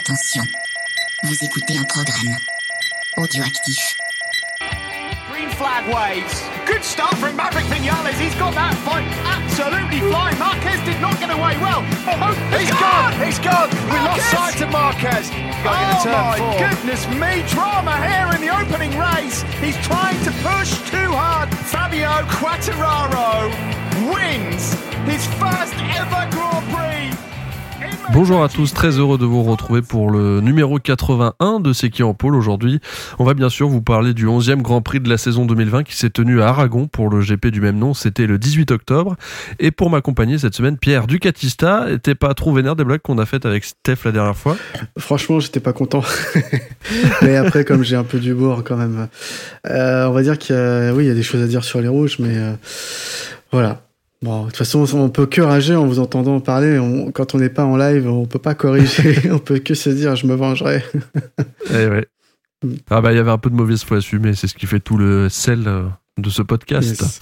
Attention, vous écoutez un programme audioactif. Green flag waves. Good start from Maverick Vinales. He's got that fight absolutely flying. Marquez did not get away well. Oh, oh He's gone! He's gone! We lost sight of Marquez. Going Oh turn my four. goodness me, drama here in the opening race. He's trying to push too hard. Fabio Quattararo wins his first ever Grand Prix. in Bonjour à tous, très heureux de vous retrouver pour le numéro 81 de C'est qui en pôle aujourd'hui. On va bien sûr vous parler du 11e Grand Prix de la saison 2020 qui s'est tenu à Aragon pour le GP du même nom, c'était le 18 octobre. Et pour m'accompagner cette semaine, Pierre Ducatista, était pas trop vénère des blagues qu'on a faites avec Steph la dernière fois? Franchement, j'étais pas content. mais après, comme j'ai un peu d'humour quand même, euh, on va dire qu'il y a, oui, il y a des choses à dire sur les rouges, mais euh, voilà. Bon, de toute façon, on peut que rager en vous entendant parler. On- quand on n'est pas en live, on peut pas corriger. on peut que se dire, je me vengerai. Eh ouais. Mm. Ah bah il y avait un peu de mauvaise foi assumée, c'est ce qui fait tout le sel euh, de ce podcast. Yes.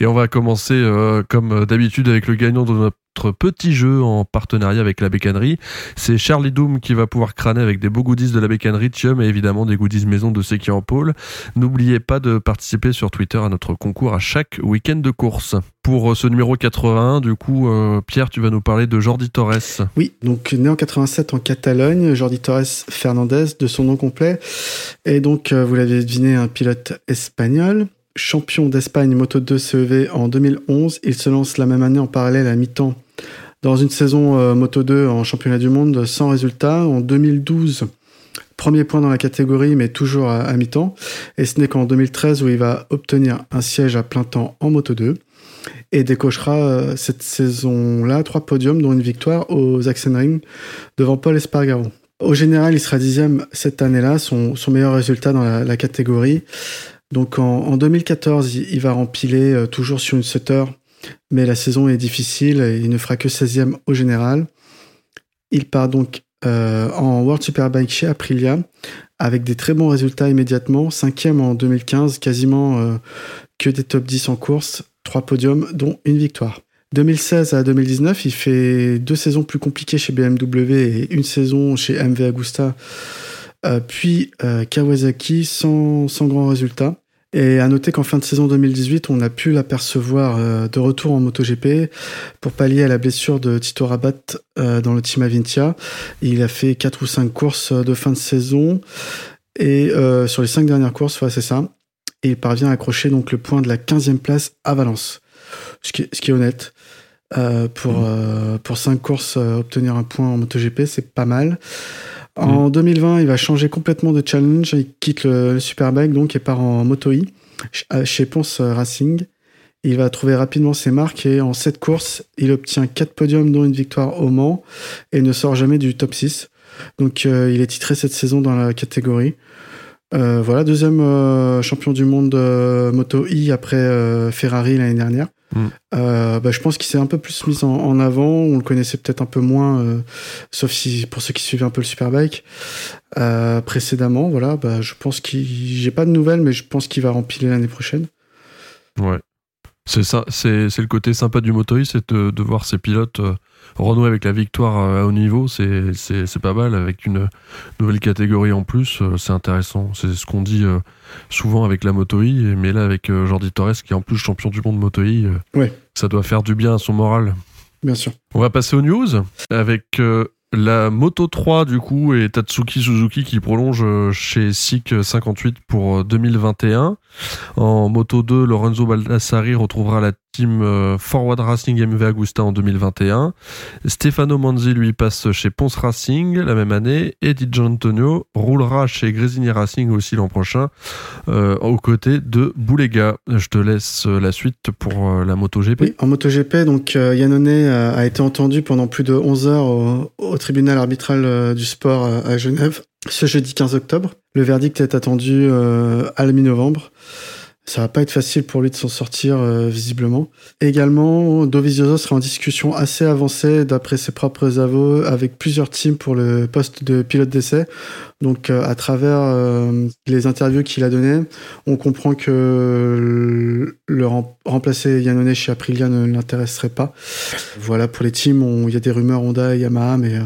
Et on va commencer euh, comme d'habitude avec le gagnant de notre petit jeu en partenariat avec la bécannerie. C'est Charlie Doom qui va pouvoir crâner avec des beaux goodies de la bécannerie Thium et évidemment des goodies maison de Seki en pôle. N'oubliez pas de participer sur Twitter à notre concours à chaque week-end de course. Pour euh, ce numéro 81, du coup, euh, Pierre, tu vas nous parler de Jordi Torres. Oui, donc né en 87 en Catalogne, Jordi Torres Fernandez, de son nom complet. Et donc, vous l'avez deviné, un pilote espagnol. Champion d'Espagne Moto 2 CEV en 2011. Il se lance la même année en parallèle à mi-temps dans une saison euh, Moto 2 en championnat du monde sans résultat. En 2012, premier point dans la catégorie, mais toujours à, mi-temps. Et ce n'est qu'en 2013 où il va obtenir un siège à plein temps en Moto 2 et décochera euh, cette saison-là trois podiums, dont une victoire aux Sachsenring devant Paul Espargaro. Au général, il sera dixième cette année-là, son, son meilleur résultat dans la catégorie. Donc en, en 2014, il, va rempiler euh, toujours sur une setter, mais la saison est difficile et il ne fera que 16e au général. Il part donc euh, en World Superbike chez Aprilia avec des très bons résultats immédiatement. Cinquième en 2015, quasiment euh, que des top 10 en course, trois podiums, dont une victoire. 2016 à 2019, il fait deux saisons plus compliquées chez BMW et une saison chez MV Agusta, puis Kawasaki sans grand résultat. Et à noter qu'en fin de saison 2018, on a pu l'apercevoir euh, de retour en MotoGP pour pallier à la blessure de Tito Rabat euh, dans le team Avintia. Il a fait quatre ou cinq courses de fin de saison et euh, sur les cinq dernières courses, ouais, c'est ça. Et il parvient à accrocher donc le point de la 15e place à Valence, ce qui est, ce qui est honnête. Euh, pour, euh, pour cinq courses, euh, obtenir un point en MotoGP, c'est pas mal. En 2020, il va changer complètement de challenge. Il quitte le, le Superbike donc et part en Moto E ch- chez Ponce Racing. Il va trouver rapidement ses marques et en sept courses, il obtient quatre podiums dont une victoire au Mans et ne sort jamais du top 6. Donc euh, il est titré cette saison dans la catégorie. Euh, voilà, deuxième euh, champion du monde Moto E après Ferrari l'année dernière. Mm. Euh, bah, je pense qu'il s'est un peu plus mis en, en avant. On le connaissait peut-être un peu moins, euh, sauf si pour ceux qui suivaient un peu le Superbike euh, précédemment. Voilà, bah, je pense qu'il, j'ai pas de nouvelles, mais je pense qu'il va rempiler l'année prochaine. Ouais. C'est ça, c'est c'est le côté sympa du motoï, c'est de, de voir ces pilotes euh, renouer avec la victoire euh, à haut niveau, c'est c'est c'est pas mal avec une nouvelle catégorie en plus, euh, c'est intéressant. C'est ce qu'on dit souvent avec la motoï, mais là avec Jordi Torres qui est en plus champion du monde motoï, Ouais. ça doit faire du bien à son moral. Bien sûr. On va passer aux news avec euh, la Moto 3 du coup et Tatsuki Suzuki qui prolonge euh, chez SICK 58 pour euh, 2021. En Moto 2, Lorenzo Baldassari retrouvera la team euh, Forward Racing MV Agusta en 2021. Stefano Manzi lui passe chez Ponce Racing la même année et Di Gianantonio roulera chez Grésini Racing aussi l'an prochain euh, aux côtés de Boulega. Je te laisse euh, la suite pour la MotoGP. Oui, en MotoGP, donc euh, Yannone a été entendu pendant plus de 11 heures au, tribunal arbitral du sport à Genève ce jeudi 15 octobre. Le verdict est attendu à la mi-novembre. Ça va pas être facile pour lui de s'en sortir euh, visiblement. Également, Dovizioso sera en discussion assez avancée d'après ses propres aveux avec plusieurs teams pour le poste de pilote d'essai. Donc euh, à travers euh, les interviews qu'il a données, on comprend que le remplacer Yannone chez Aprilia ne l'intéresserait pas. Voilà pour les teams, il y a des rumeurs Honda et Yamaha, mais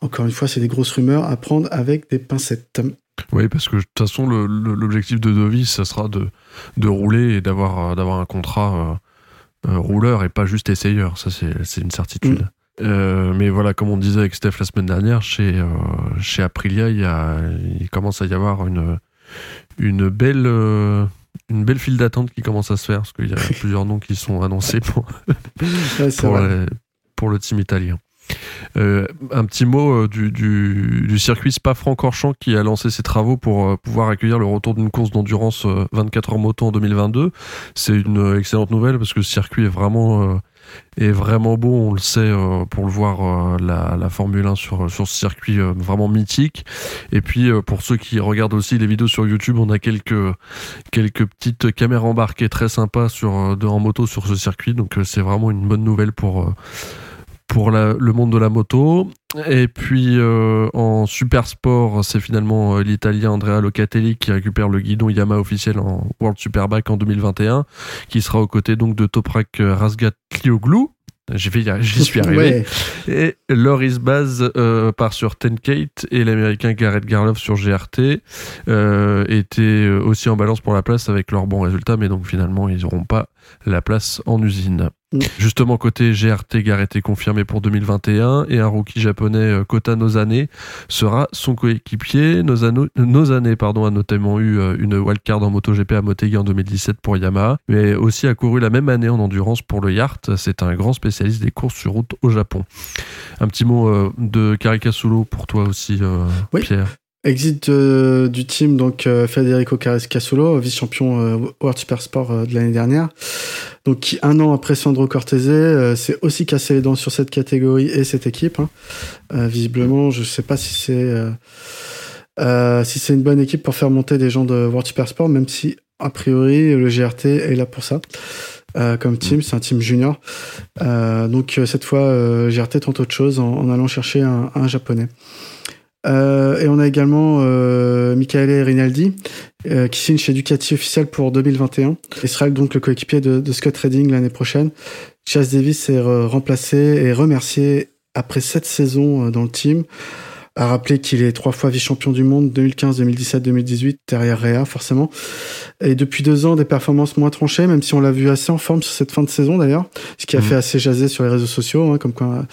encore une fois, c'est des grosses rumeurs à prendre avec des pincettes. Oui, parce que de toute façon, l'objectif de Dovis, ça sera de, de rouler et d'avoir euh, un contrat euh, euh, rouleur et pas juste essayeur. Ça, c'est une certitude. Mm. mais voilà, comme on disait avec Steph la semaine dernière, chez, chez Aprilia, il, y a, il commence à y avoir une, une belle. une belle file d'attente qui commence à se faire parce qu'il y a plusieurs noms qui sont annoncés pour, pour, pour le team italien. Euh, un petit mot euh, du, circuit Spa-Francorchamps qui a lancé ses travaux pour euh, pouvoir accueillir le retour d'une course d'endurance 24 heures moto en 2022. C'est une excellente nouvelle parce que le circuit est vraiment est vraiment beau, on le sait pour le voir la, Formule 1 sur, sur ce circuit vraiment mythique. Et puis pour ceux qui regardent aussi les vidéos sur YouTube, on a quelques quelques petites caméras embarquées très sympas sur en moto sur ce circuit, donc c'est vraiment une bonne nouvelle pour pour le monde de la moto. Et puis euh, en super sport, c'est finalement euh, l'Italien Andrea Locatelli qui récupère le guidon Yamaha officiel en World Superbike en 2021, qui sera aux côtés donc de Toprak Razgatlioglu. J'y suis arrivé. Et Loris Baz euh, part sur Tenkate et l'américain Garrett Garloff sur GRT euh, étaient aussi en balance pour la place avec leurs bons résultats, mais donc finalement ils n'auront pas la place en usine. Mm. Justement, côté GRT, Garrett est confirmé pour 2021 et un rookie japonais, euh, Kota Nozane, sera son coéquipier. Nozane, pardon, a notamment eu euh, une wildcard en MotoGP à Motegi en 2017 pour Yamaha, mais aussi a couru la même année en endurance pour le Yart. C'est un grand spécialiste des courses sur route au Japon. Un petit mot euh, de Caricasulo pour toi aussi, Pierre. Exit du team, donc Federico Caricasulo, vice-champion World Super Sport de l'année dernière. Donc un an après Sandro Cortese, euh, c'est aussi cassé les dents sur cette catégorie et cette équipe. Hein. Euh, visiblement, je ne sais pas si c'est euh, si une bonne équipe pour faire monter des gens de World Super Sport, même si a priori le GRT est là pour ça. comme team, c'est un team junior. donc cette fois, GRT tente autre chose en, allant chercher un japonais. Euh, et on a également euh, Michaele Rinaldi euh, qui signe chez Ducati officiel pour 2021. Il sera donc le coéquipier de, Scott Redding l'année prochaine. Chas Davis est remplacé et remercié après sept saisons dans le team à rappeler qu'il est trois fois vice-champion du monde 2015, 2017, 2018 derrière Réa forcément. Et depuis deux ans, des performances moins tranchées, même si on l'a vu assez en forme sur cette fin de saison d'ailleurs, ce qui a mhm. fait assez jaser sur les réseaux sociaux, hein, comme quoi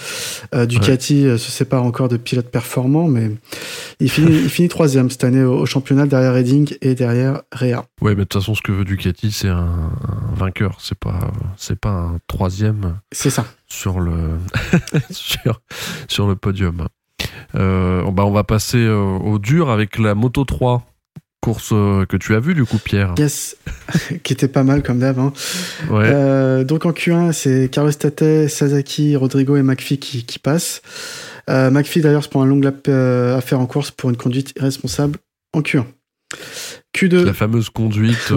euh, Ducati euh, se sépare encore de pilotes performants, mais il finit, il finit troisième cette année au, championnat derrière Redding et derrière Réa. Ouais, mais de toute façon, ce que veut Ducati, c'est un, vainqueur, c'est pas, c'est pas un troisième. C'est ça. Sur le, sur, sur le podium. Euh, bah on va passer euh, au dur avec la Moto 3 course euh, que tu as vue du coup Pierre. Yes, qui était pas mal comme d'hab. Hein. Ouais. donc en Q1 c'est Carlos Tate, Sasaki, Rodrigo et McPhee qui, qui passent. McPhee d'ailleurs se prend un long lap à faire en course pour une conduite irresponsable en Q1. Q2. La fameuse conduite,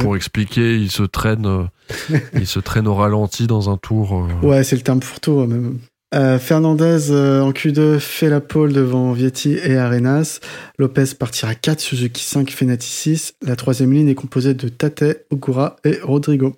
pour expliquer, il se traîne, il se traîne au ralenti dans un tour. Ouais, c'est le terme pour tout. Même. Euh, Fernandez euh, en Q2 fait la pole devant Vietti et Arenas. Lopez partira 4, Suzuki 5, Fenati 6. La troisième ligne est composée de Tate, Ogura et Rodrigo.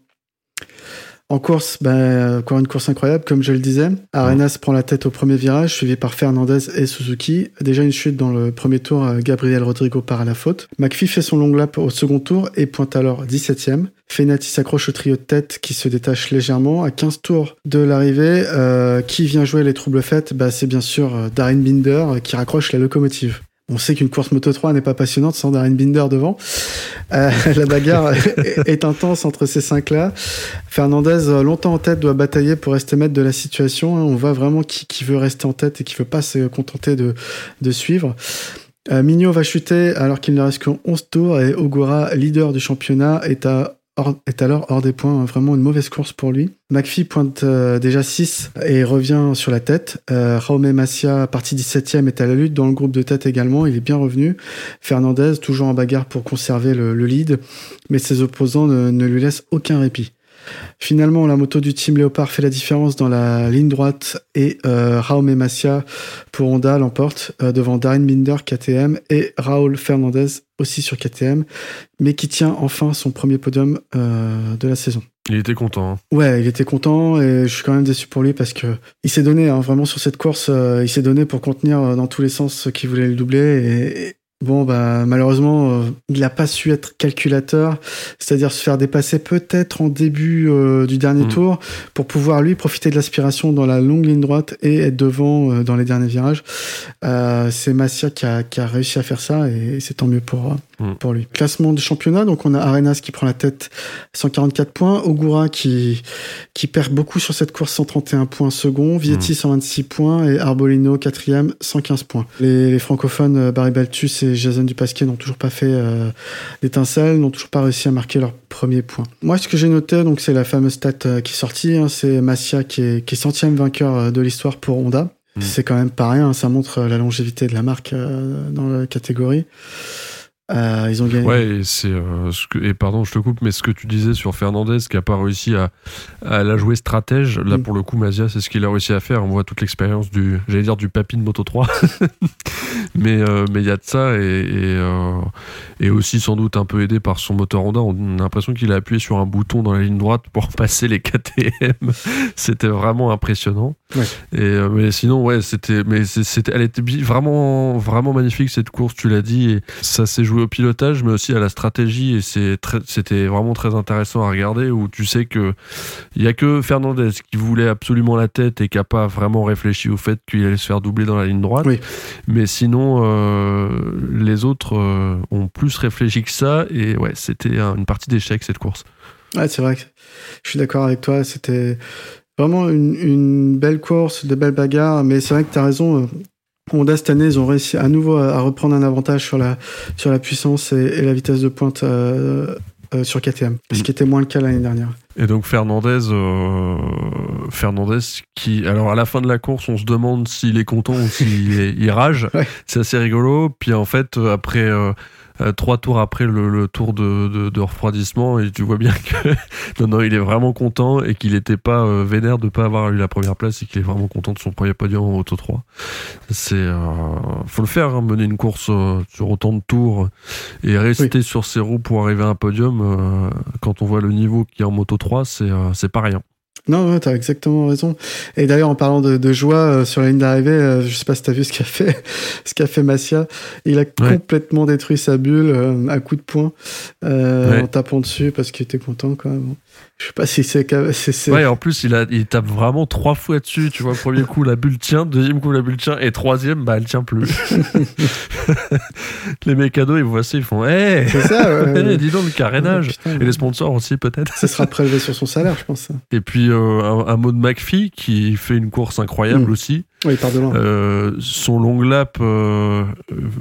En course, ben, encore une course incroyable, comme je le disais. Arenas prend la tête au premier virage, suivi par Fernandez et Suzuki. Déjà une chute dans le premier tour, euh, Gabriel Rodrigo part à la faute. McPhee fait son long lap au second tour et pointe alors 17ème. Fenati s'accroche au trio de tête qui se détache légèrement. À 15 tours de l'arrivée, euh, qui vient jouer les troubles faits bah, C'est bien sûr euh, Darren Binder qui raccroche la locomotive. On sait qu'une course Moto 3 n'est pas passionnante sans Darren Binder devant. Euh, la bagarre est intense entre ces cinq-là. Fernandez, euh, longtemps en tête, doit batailler pour rester maître de la situation. On voit vraiment qui, veut rester en tête et qui veut pas se contenter de, suivre. Euh, va chuter alors qu'il ne reste que 11 tours et Ogura, leader du championnat, est à est alors hors des points. Vraiment une mauvaise course pour lui. McPhee pointe euh, déjà 6 et revient sur la tête. Euh, Raume Massia, parti 17e, est à la lutte dans le groupe de tête également. Il est bien revenu. Fernandez, toujours en bagarre pour conserver le, le lead, mais ses opposants ne lui laissent aucun répit. Finalement, la moto du team Léopard fait la différence dans la ligne droite et euh, Raume Massia pour Honda l'emporte euh, devant Darren Binder KTM et Raúl Fernandez aussi sur KTM, mais qui tient enfin son premier podium euh, de la saison. Il était content. hein. Ouais, il était content et je suis quand même déçu pour lui parce que il s'est donné hein, vraiment sur cette course, euh, il s'est donné pour contenir dans tous les sens ceux qui voulaient le doubler et, et bon bah malheureusement euh, il n'a pas su être calculateur, c'est-à-dire se faire dépasser peut-être en début euh, du dernier Mm. tour pour pouvoir lui profiter de l'aspiration dans la longue ligne droite et être devant euh, dans les derniers virages. C'est Massia qui a, qui a réussi à faire ça et c'est tant mieux pour euh, Mm. pour lui. Classement de championnat, donc on a Arenas qui prend la tête 144 points, Ogura qui qui perd beaucoup sur cette course 131 points second, Vietti 126 points et Arbolino quatrième 115 points. Les, les francophones Barry Baltus et Jason Dupasquier n'ont toujours pas fait euh, d'étincelles, n'ont toujours pas réussi à marquer leur premier point. Moi, ce que j'ai noté, donc c'est la fameuse stat euh, qui est sortie, hein, c'est Massia qui est, qui est centième vainqueur euh, de l'histoire pour Honda. Mm. C'est quand même pas rien, hein, ça montre euh, la longévité de la marque euh, dans la catégorie. Euh, ils ont gagné. Ouais, et c'est euh, ce que et pardon, je te coupe, mais ce que tu disais sur Fernandez qui a pas réussi à, à la jouer stratège, là Mm. pour le coup, Mazia, c'est ce qu'il a réussi à faire. On voit toute l'expérience du, j'allais dire du papy de Moto 3, mais euh, mais il y a de ça et et, et aussi sans doute un peu aidé par son moteur Honda. On a l'impression qu'il a appuyé sur un bouton dans la ligne droite pour passer les KTM. c'était vraiment impressionnant. Ouais. Et mais sinon, ouais, c'était mais c'était, elle était vraiment vraiment magnifique cette course. Tu l'as dit et ça s'est joué au pilotage, mais aussi à la stratégie. Et c'est c'était vraiment très intéressant à regarder où tu sais que il y a que Fernandez qui voulait absolument la tête et qui a pas vraiment réfléchi au fait qu'il allait se faire doubler dans la ligne droite. Oui. Mais sinon, euh, les autres euh, ont plus réfléchi que ça. Et ouais, c'était un- une partie d'échec cette course. Ouais, c'est vrai que je suis d'accord avec toi. C'était vraiment une, une belle course, de belles bagarres. Mais c'est vrai que tu as raison. Honda, cette année, ils ont réussi à nouveau à, reprendre un avantage sur la, sur la puissance et, et la vitesse de pointe euh, euh, sur KTM. Ce Mm. qui était moins le cas l'année dernière. Et donc Fernandez, euh, Fernandez qui, alors à la fin de la course, on se demande s'il est content ou s'il il rage. Ouais. C'est assez rigolo. Puis en fait, après euh, trois tours après le, le tour de, de, de refroidissement, et tu vois bien que non, non, il est vraiment content et qu'il n'était pas euh, vénère de pas avoir eu la première place et qu'il est vraiment content de son premier podium en Auto 3. C'est, euh, faut le faire, hein, mener une course euh, sur autant de tours et rester sur ses roues pour arriver à un podium. euh, quand on voit le niveau qu'il y a en Moto 3, c'est euh, c'est pas rien. Non, ouais, t'as exactement raison. Et d'ailleurs, en parlant de, de joie euh, sur la ligne d'arrivée, euh, je sais pas si t'as vu ce qu'a fait, ce qu'a fait Massia. Il a complètement détruit sa bulle euh, à coups de poing euh, Ouais. en tapant dessus parce qu'il était content quand même. Je sais pas si c'est Ouais, en plus, il, a, il tape vraiment trois fois dessus. Tu vois, premier coup, la bulle tient. Deuxième coup, la bulle tient. Et troisième, bah, elle tient plus. les mécanos, ils voient ça, ils font Hé c'est ça. ouais. Eh, dis donc le carénage. Putain, Et les sponsors aussi, peut-être. ça sera prélevé sur son salaire, je pense. Et puis, euh, un, un mot de McPhee qui fait une course incroyable Mm. aussi. Oui. Euh, son long lap, euh,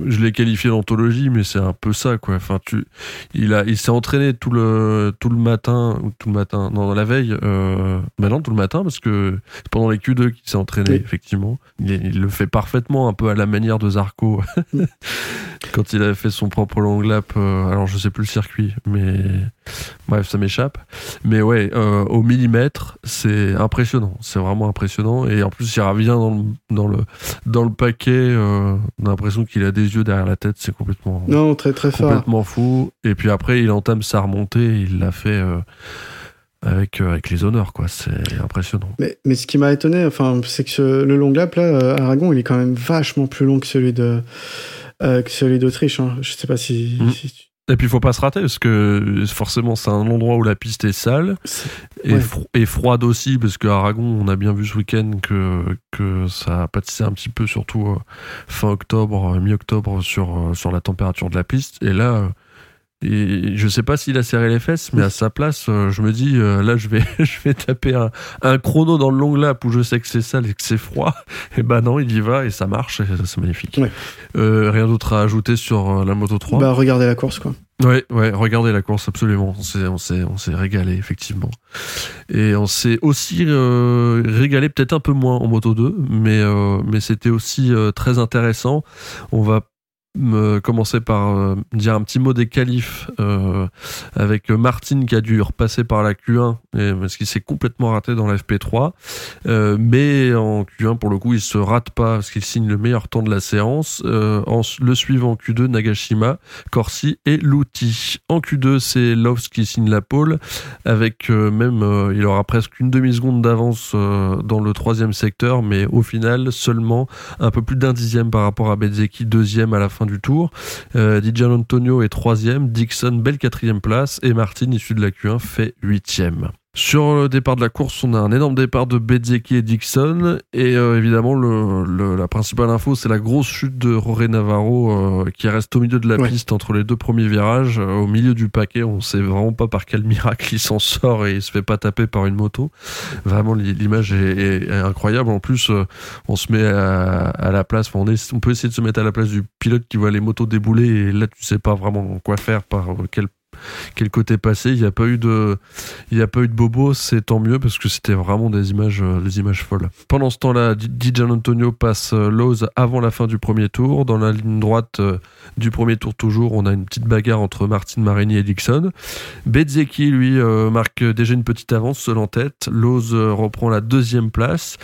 je l'ai qualifié d'anthologie, mais c'est un peu ça, quoi. Enfin, tu, il a, il s'est entraîné tout le, tout le matin, ou tout le matin, non, la veille, euh, bah non, tout le matin, parce que c'est pendant les Q2 qu'il s'est entraîné, Oui. effectivement. Il, il le fait parfaitement, un peu à la manière de Zarco. Quand il avait fait son propre long lap, euh, alors je sais plus le circuit, mais bref, ça m'échappe. Mais ouais, euh, au millimètre, c'est impressionnant. C'est vraiment impressionnant. Et en plus, il revient dans le, dans le, dans le paquet. euh, on a l'impression qu'il a des yeux derrière la tête. C'est complètement, Non, très très fort. complètement fou. Et puis après, il entame sa remontée. Il l'a fait euh, avec, avec les honneurs, quoi. C'est impressionnant. Mais, mais ce qui m'a étonné, enfin, c'est que ce- le long lap là, Aragon, il est quand même vachement plus long que celui de que celui d'Autriche. Hein. Je sais pas si. Mm. si tu- Et puis, il faut pas se rater parce que forcément, c'est un endroit où la piste est sale. Et, Ouais. fro- et froide aussi, parce qu'à Aragon, on a bien vu ce week-end que, que ça a pâtissé un petit peu, surtout euh, fin octobre, euh, mi-octobre, sur, euh, sur la température de la piste. Et là, euh, Et je sais pas s'il a serré les fesses, mais à sa place, euh, je me dis, euh, là, je vais, je vais taper un, un, chrono dans le long lap où je sais que c'est sale et que c'est froid. Et ben non, il y va et ça marche, et c'est magnifique. Ouais. Euh, rien d'autre à ajouter sur la Moto 3 Bah, regardez la course, quoi. Ouais, ouais, regardez la course, absolument. On s'est, on s'est, on s'est régalé, effectivement. Et on s'est aussi euh, régalé peut-être un peu moins en Moto 2, mais, euh, mais c'était aussi très intéressant. On va me commencer par euh, dire un petit mot des qualifs euh, avec Martin qui a dû repasser par la Q1 et, parce qu'il s'est complètement raté dans la FP3 euh, mais en Q1 pour le coup il se rate pas parce qu'il signe le meilleur temps de la séance. Euh, le suivant en Q2 Nagashima Corsi et Luti. En Q2 c'est Loves qui signe la pole avec euh, même euh, il aura presque une demi seconde d'avance euh, dans le troisième secteur mais au final seulement un peu plus d'un dixième par rapport à Bezzecchi deuxième à la fin du tour. Euh, Antonio est troisième, Dixon belle quatrième place et Martin issu de la Q1 fait huitième. Sur le départ de la course, on a un énorme départ de Bezzecchi et Dixon. Et euh, évidemment, le, le, la principale info, c'est la grosse chute de Roré Navarro euh, qui reste au milieu de la Ouais. piste entre les deux premiers virages, euh, au milieu du paquet. On sait vraiment pas par quel miracle il s'en sort et il se fait pas taper par une moto. Vraiment, l'i- l'image est, est- est incroyable. En plus, on se met à, à la place, on, est- on peut essayer de se mettre à la place du pilote qui voit les motos débouler et là, tu sais pas vraiment quoi faire, par quel quel côté passer. Il n'y a pas eu de, il a pas eu de bobo, c'est tant mieux parce que c'était vraiment des images, euh, des images folles. Pendant ce temps-là, Di Gianantonio passe euh, Lowe's avant la fin du premier tour. Dans la ligne droite euh, du premier tour toujours, on a une petite bagarre entre Martin Marini et Dixon. Bezzecchi, lui, euh, marque déjà une petite avance, seul en tête. Lowe's euh, reprend la deuxième place.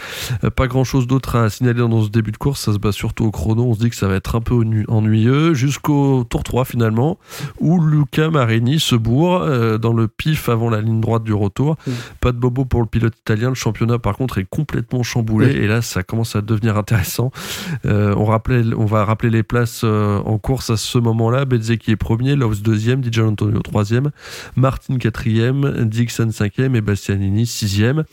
Euh, pas grand-chose d'autre à signaler dans ce début de course. Ça se bat surtout au chrono. On se dit que ça va être un peu ennu- ennuyeux jusqu'au tour 3 finalement où Luca Marini se bourre euh, dans le pif avant la ligne droite du retour. Mm. Pas de bobo pour le pilote italien. Le championnat, par contre, est complètement chamboulé. Et là, ça commence à devenir intéressant. Euh, on, rappelait, on va rappeler les places euh, en course à ce moment-là. Bezzecchi est premier, Lowe's deuxième, Di Antonio troisième, Martin quatrième, Dixon cinquième et Bastianini sixième.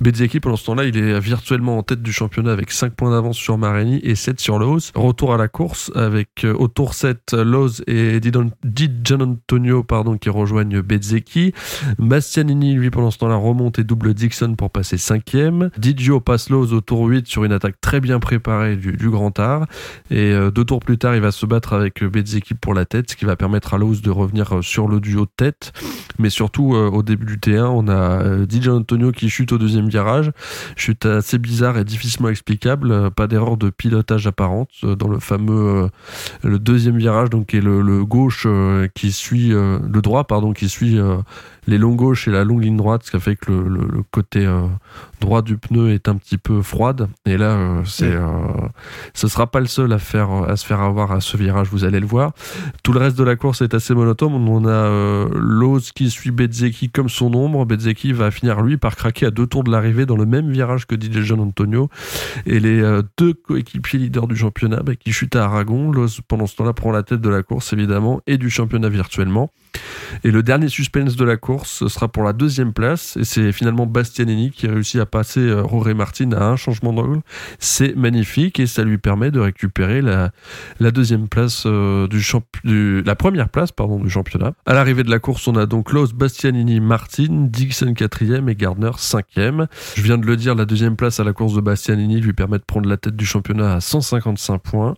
Bezzecchi, pendant ce temps-là, il est virtuellement en tête du championnat avec 5 points d'avance sur Marini et 7 sur Lowe's. Retour à la course avec au tour 7 Lowe's et Di Di Gianantonio pardon, qui rejoignent Bezzecchi. Bastianini, lui, pendant ce temps-là, remonte et double Dixon pour passer 5e. Didio passe Lowe's au tour 8 sur une attaque très bien préparée du, Grand Art. Et euh, deux tours plus tard, il va se battre avec Bezzecchi pour la tête, ce qui va permettre à Lowe's de revenir euh, sur le duo de tête. Mais surtout, euh, au début du T1, on a Di Antonio qui chute au deuxième virage. Chute assez bizarre et difficilement explicable. Pas d'erreur de pilotage apparente dans le fameux le deuxième virage, donc qui est le, gauche qui suit le droit, pardon, qui suit euh, les longs gauches et la longue ligne droite, ce qui a fait que le, le- le côté euh, droit du pneu est un petit peu froide. Et là, euh, c'est, euh, ce sera pas le seul à faire à se faire avoir à ce virage. Vous allez le voir. Tout le reste de la course est assez monotone. On a euh, Lowe's qui suit Bezzecchi comme son ombre. Bezzecchi va finir lui par craquer à deux tours de l'arrivée dans le même virage que DJ John Antonio. Et les deux coéquipiers leaders du championnat bah, qui chutent à Aragon. Lowe's pendant ce temps-là prend la tête de la course évidemment et du championnat virtuellement. Et le dernier suspense de la course ce sera pour la deuxième place et c'est finalement Bastianini qui réussit à passer euh, Roré Martin à un changement d'angle. C'est magnifique et ça lui permet de récupérer la, la deuxième place euh, du la première place pardon du championnat. À l'arrivée de la course, on a donc Lowe's, Bastianini, Martin, Dixon quatrième et Gardner cinquième. Je viens de le dire, la deuxième place à la course de Bastianini lui permet de prendre la tête du championnat à 155 points.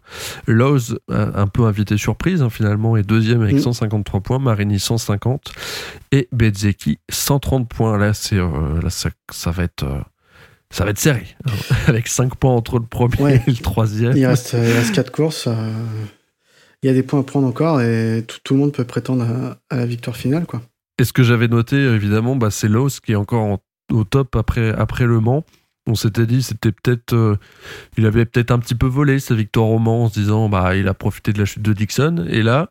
Lowe's, un peu invité surprise hein, finalement, est deuxième avec Mm. 153 points, Marini 150 et Bezzecchi 130 points. Là, c'est euh, là ça, ça va être euh, ça va être serré avec 5 points entre le premier Ouais. et le troisième. Il reste, il reste 4 courses. euh, Il y a des points à prendre encore et tout, tout le monde peut prétendre à, à la victoire finale. Quoi. Et ce que j'avais noté, évidemment, bah, c'est Lowe's qui est encore en- au top après, après Le Mans. On s'était dit, c'était peut-être, euh, il avait peut-être un petit peu volé sa victoire au Mans en se disant, bah, il a profité de la chute de Dixon. Et là,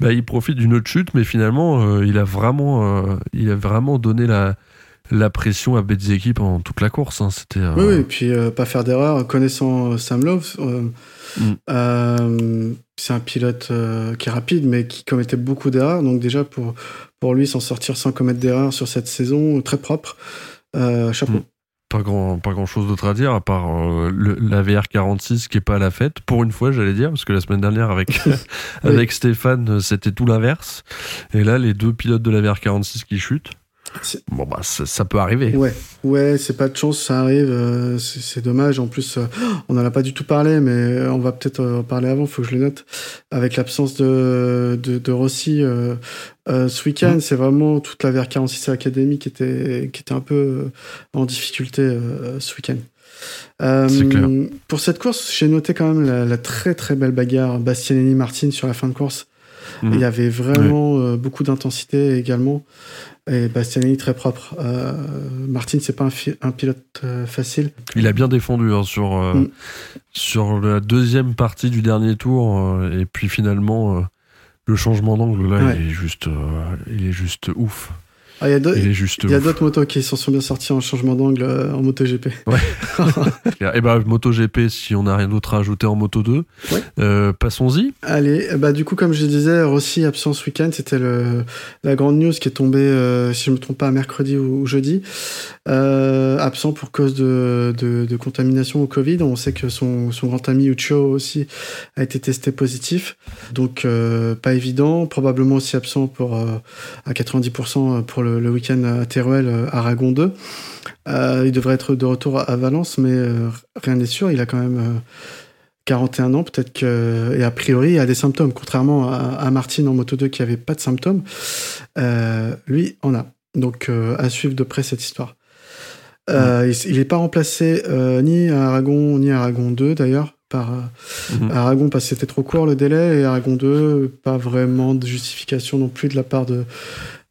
bah, il profite d'une autre chute, mais finalement, euh, il a vraiment, euh, il a vraiment donné la, la pression à Bezzecchi pendant toute la course. hein. C'était, euh, Oui, oui, et puis euh, pas faire d'erreur. Connaissant Sam Love, euh, Mm. c'est un pilote qui est rapide, mais qui commettait beaucoup d'erreurs. Donc déjà, pour, pour lui, s'en sortir sans commettre d'erreurs sur cette saison, très propre. Chapeau. Mm. Pas grand, pas grand chose d'autre à dire à part euh, le, la VR46 qui est pas à la fête. Pour une fois, j'allais dire, parce que la semaine dernière avec avec Stéphane, c'était tout l'inverse. Et là, les deux pilotes de la VR46 qui chutent. Bon bah ça, peut arriver. Ouais, ouais, c'est pas de chance, ça arrive. Euh, c'est dommage. En plus, euh, on n'en a pas du tout parlé, mais on va peut-être en parler avant. Faut que je le note. Avec l'absence de, de, de Rossi euh, ce week-end, mmh. c'est vraiment toute la VR46 Academy qui était qui était un peu en difficulté ce week-end. Euh, pour cette course, j'ai noté quand même la, la, très très belle bagarre Bastianini-Martin sur la fin de course. Mmh. Il y avait vraiment ouais. beaucoup d'intensité également. Et Bastianini très propre. Euh, Martin, c'est pas un, un pilote euh, facile. Il a bien défendu hein, sur euh, mm. sur la deuxième partie du dernier tour euh, et puis finalement le changement d'angle là, ouais. il est juste il est juste ouf. Ah, il y a d'autres motos qui s'en sont bien sortis en changement d'angle euh, en MotoGP. Ouais. et bah MotoGP, si on n'a rien d'autre à ajouter en Moto 2, ouais. euh, passons-y. Allez, bah du coup comme je disais, Rossi absent ce week-end, c'était la grande news qui est tombée, euh, si je me trompe pas, mercredi ou, ou jeudi, absent pour cause de, de, de, contamination au Covid. On sait que son, son grand ami Ucho aussi a été testé positif, donc pas évident. Probablement aussi absent pour à 90% pour le, le week-end à Teruel, Aragon 2. Euh, il devrait être de retour à Valence, mais euh, rien n'est sûr. Il a quand même euh, 41 ans, peut-être que et a priori il a des symptômes, contrairement à, à Martin en Moto 2 qui avait pas de symptômes. lui en a. Donc à suivre de près cette histoire. Il n'est pas remplacé ni à Aragon ni à Aragon 2 d'ailleurs par mmh. Aragon parce que c'était trop court le délai et Aragon 2 pas vraiment de justification non plus de la part de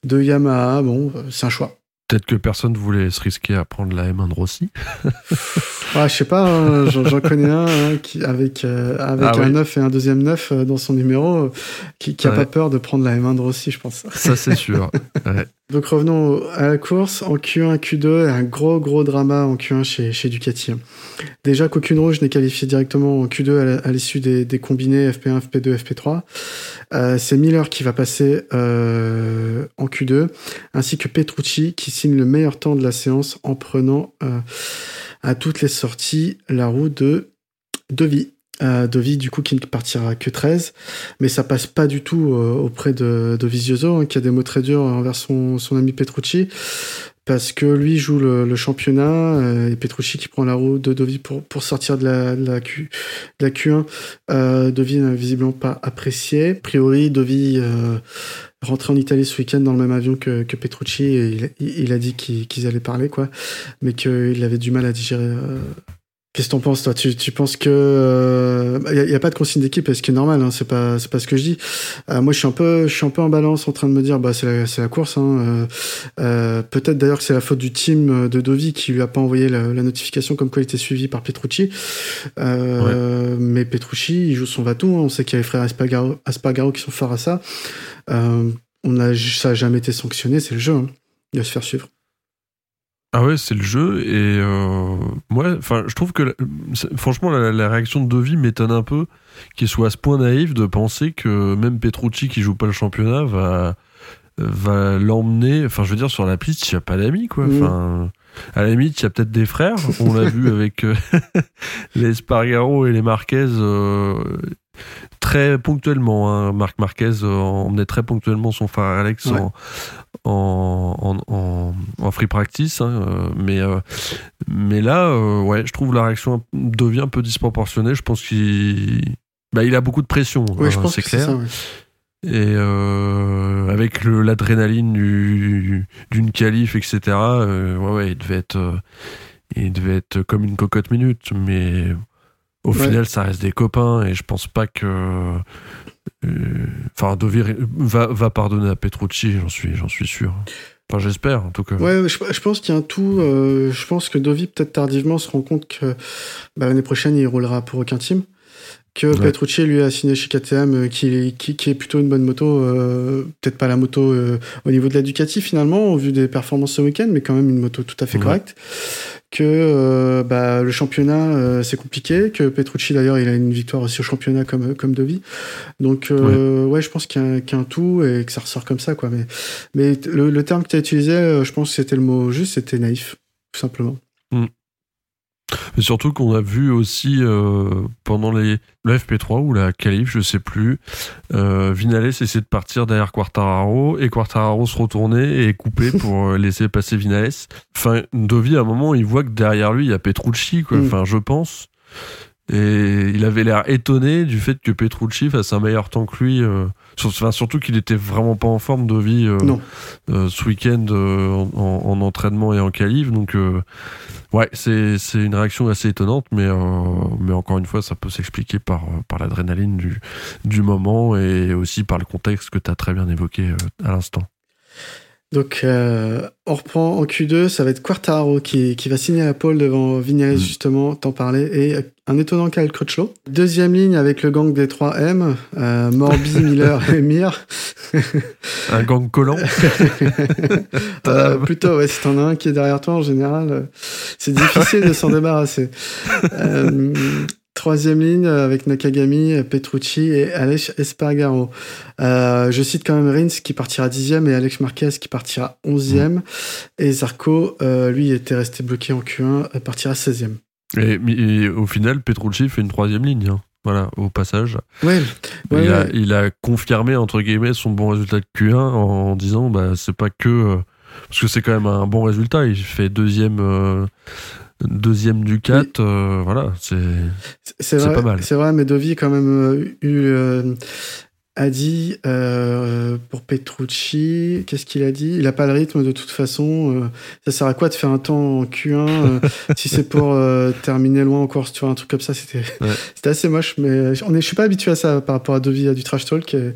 de Yamaha, bon, c'est un choix. Peut-être que personne voulait se risquer à prendre la M1 de Rossi. ouais, je sais pas, hein, j'en connais un hein, qui, avec, euh, avec ah, un oui. 9 et un deuxième 9 euh, dans son numéro qui, qui a ouais. pas peur de prendre la M1 de Rossi, je pense. Ça, c'est sûr. Ouais. Donc revenons à la course. En Q1, Q2, un gros gros drama en Q1 chez, chez Ducati. Déjà qu'aucune rouge n'est qualifiée directement en Q2 à l'issue des, des, combinés FP1, FP2, FP3. Euh, c'est Miller qui va passer euh, en Q2, ainsi que Petrucci qui signe le meilleur temps de la séance en prenant euh, à toutes les sorties la roue de Devi. Euh, Dovi du coup qui ne partira que 13 mais ça passe pas du tout euh, auprès de, de Vizioso hein, qui a des mots très durs envers son, son ami Petrucci. Parce que lui joue le, le championnat euh, et Petrucci qui prend la roue de Dovi pour, pour sortir de la, de la, Q, de la Q1 euh, Dovi n'a visiblement pas apprécié. A priori Dovi euh, rentrait en Italie ce week-end dans le même avion que, que Petrucci et il, il a dit qu'ils qu allaient parler quoi. Mais qu'il avait du mal à digérer euh, Qu'est-ce que t'en penses, toi? Tu, tu penses que il euh, n'y a, a, pas de consigne d'équipe, ce qui est normal, hein, c'est pas c'est pas ce que je dis. Euh, moi, je suis un peu je suis un peu en balance, en train de me dire, bah c'est la, c'est la course. Hein, euh, euh Peut-être d'ailleurs que c'est la faute du team de Dovi qui lui a pas envoyé la, la notification comme quoi il était suivi par Petrucci. Euh, ouais. Mais Petrucci, il joue son vatou. Hein, on sait qu'il y a les frères Aspargaro, Aspargaro qui sont forts à ça. on a ça a jamais été sanctionné, c'est le jeu. Hein. Il va se faire suivre. Ah ouais, c'est le jeu et euh, ouais, enfin, je trouve que franchement la, la, réaction de Devi m'étonne un peu qu'il soit à ce point naïf de penser que même Petrucci qui joue pas le championnat va va l'emmener. Enfin, je veux dire sur la piste, il y a pas d'amis quoi. Mmh. Enfin, à la limite, il y a peut-être des frères. On l'a vu avec euh, les Spargaro et les Marquez. Euh, très ponctuellement. Hein. Marc Marquez euh, emmenait très ponctuellement son frère Alex ouais. en, en, en, en, free practice. Hein. Euh, mais, euh, mais là, euh, ouais, je trouve la réaction devient un peu disproportionnée. Je pense qu'il bah, il a beaucoup de pression. Oui, hein, c'est clair. Ça. Et euh, avec l'adrénaline du, d'une qualif, etc., euh, ouais, ouais, il devait être, il devait être comme une cocotte minute. Mais au ouais. final, ça reste des copains et je pense pas que. Enfin, euh, Dovi va, va pardonner à Petrucci, j'en suis, j'en suis sûr. Enfin, j'espère, en tout cas. Ouais, je, je pense qu'il y a un tout. Euh, je pense que Dovi, peut-être tardivement, se rend compte que bah, l'année prochaine, il roulera pour aucun team. Que ouais. Petrucci, lui, a signé chez KTM, euh, qui, qui, qui, est plutôt une bonne moto. Euh, peut-être pas la moto euh, au niveau de la Ducati, finalement, au vu des performances ce week-end, mais quand même une moto tout à fait ouais. correcte que euh, bah, le championnat euh, c'est compliqué, que Petrucci d'ailleurs il a une victoire aussi au championnat comme comme Devi. Donc euh, ouais. ouais. je pense qu'il y, qu y, a un tout et que ça ressort comme ça quoi. Mais mais le, le terme que tu as utilisé, euh, je pense que c'était le mot juste, c'était naïf tout simplement. Mais surtout qu'on a vu aussi euh, pendant les le FP3 ou la qualif, je sais plus, euh, Vinales essayer de partir derrière Quartararo et Quartararo se retourner et couper pour euh, laisser passer Vinales. Enfin, Dovi à un moment, il voit que derrière lui il y a Petrucci, quoi. Mm. Enfin, je pense. Et il avait l'air étonné du fait que Petrucci fasse un meilleur temps que lui. euh, sur- enfin, surtout qu'il était vraiment pas en forme, Dovi, euh, Non. euh, ce week-end euh, en, en- en entraînement et en qualif. Donc, euh, ouais, c'est c'est une réaction assez étonnante, mais, euh, mais encore une fois, ça peut s'expliquer par, euh, par l'adrénaline du, du moment et aussi par le contexte que tu as très bien évoqué euh, à l'instant. Donc, euh, on reprend en Q2, ça va être Quartaro qui, qui va signer la pole devant Vignales, Mm. justement, t'en parlais, et un étonnant Kyle Crutchlow. Deuxième ligne avec le gang des 3M, euh, Morbi, Miller et Mir. Un gang collant Euh, plutôt, ouais, si t'en as un qui est derrière toi, en général, euh, c'est difficile de s'en débarrasser. Euh, troisième ligne avec Nakagami, Petrucci et Alex Espargaro. Euh, je cite quand même Rins qui partira dixième et Alex Marquez qui partira onzième. Et Zarco, euh, lui, était resté bloqué en Q1, euh, partira 16e. Et, et au final, Petrucci fait une troisième ligne. hein. Voilà, au passage. Ouais, ouais, il, a, ouais. il a confirmé, entre guillemets, son bon résultat de Q1 en disant bah, c'est pas que. euh, parce que c'est quand même un bon résultat. Il fait deuxième. euh, Deuxième du 4, euh, voilà, c'est pas mal. C'est vrai, mais Dovi quand même euh, eu, euh, a dit euh, pour Petrucci, qu'est-ce qu'il a dit? Il a pas le rythme de toute façon. euh, ça sert à quoi de faire un temps en Q1 euh, si c'est pour euh, terminer loin en course Tu vois, un truc comme ça, c'était Ouais. c'était assez moche. Mais on est, je suis pas habitué à ça par rapport à Dovi, à du trash talk, et,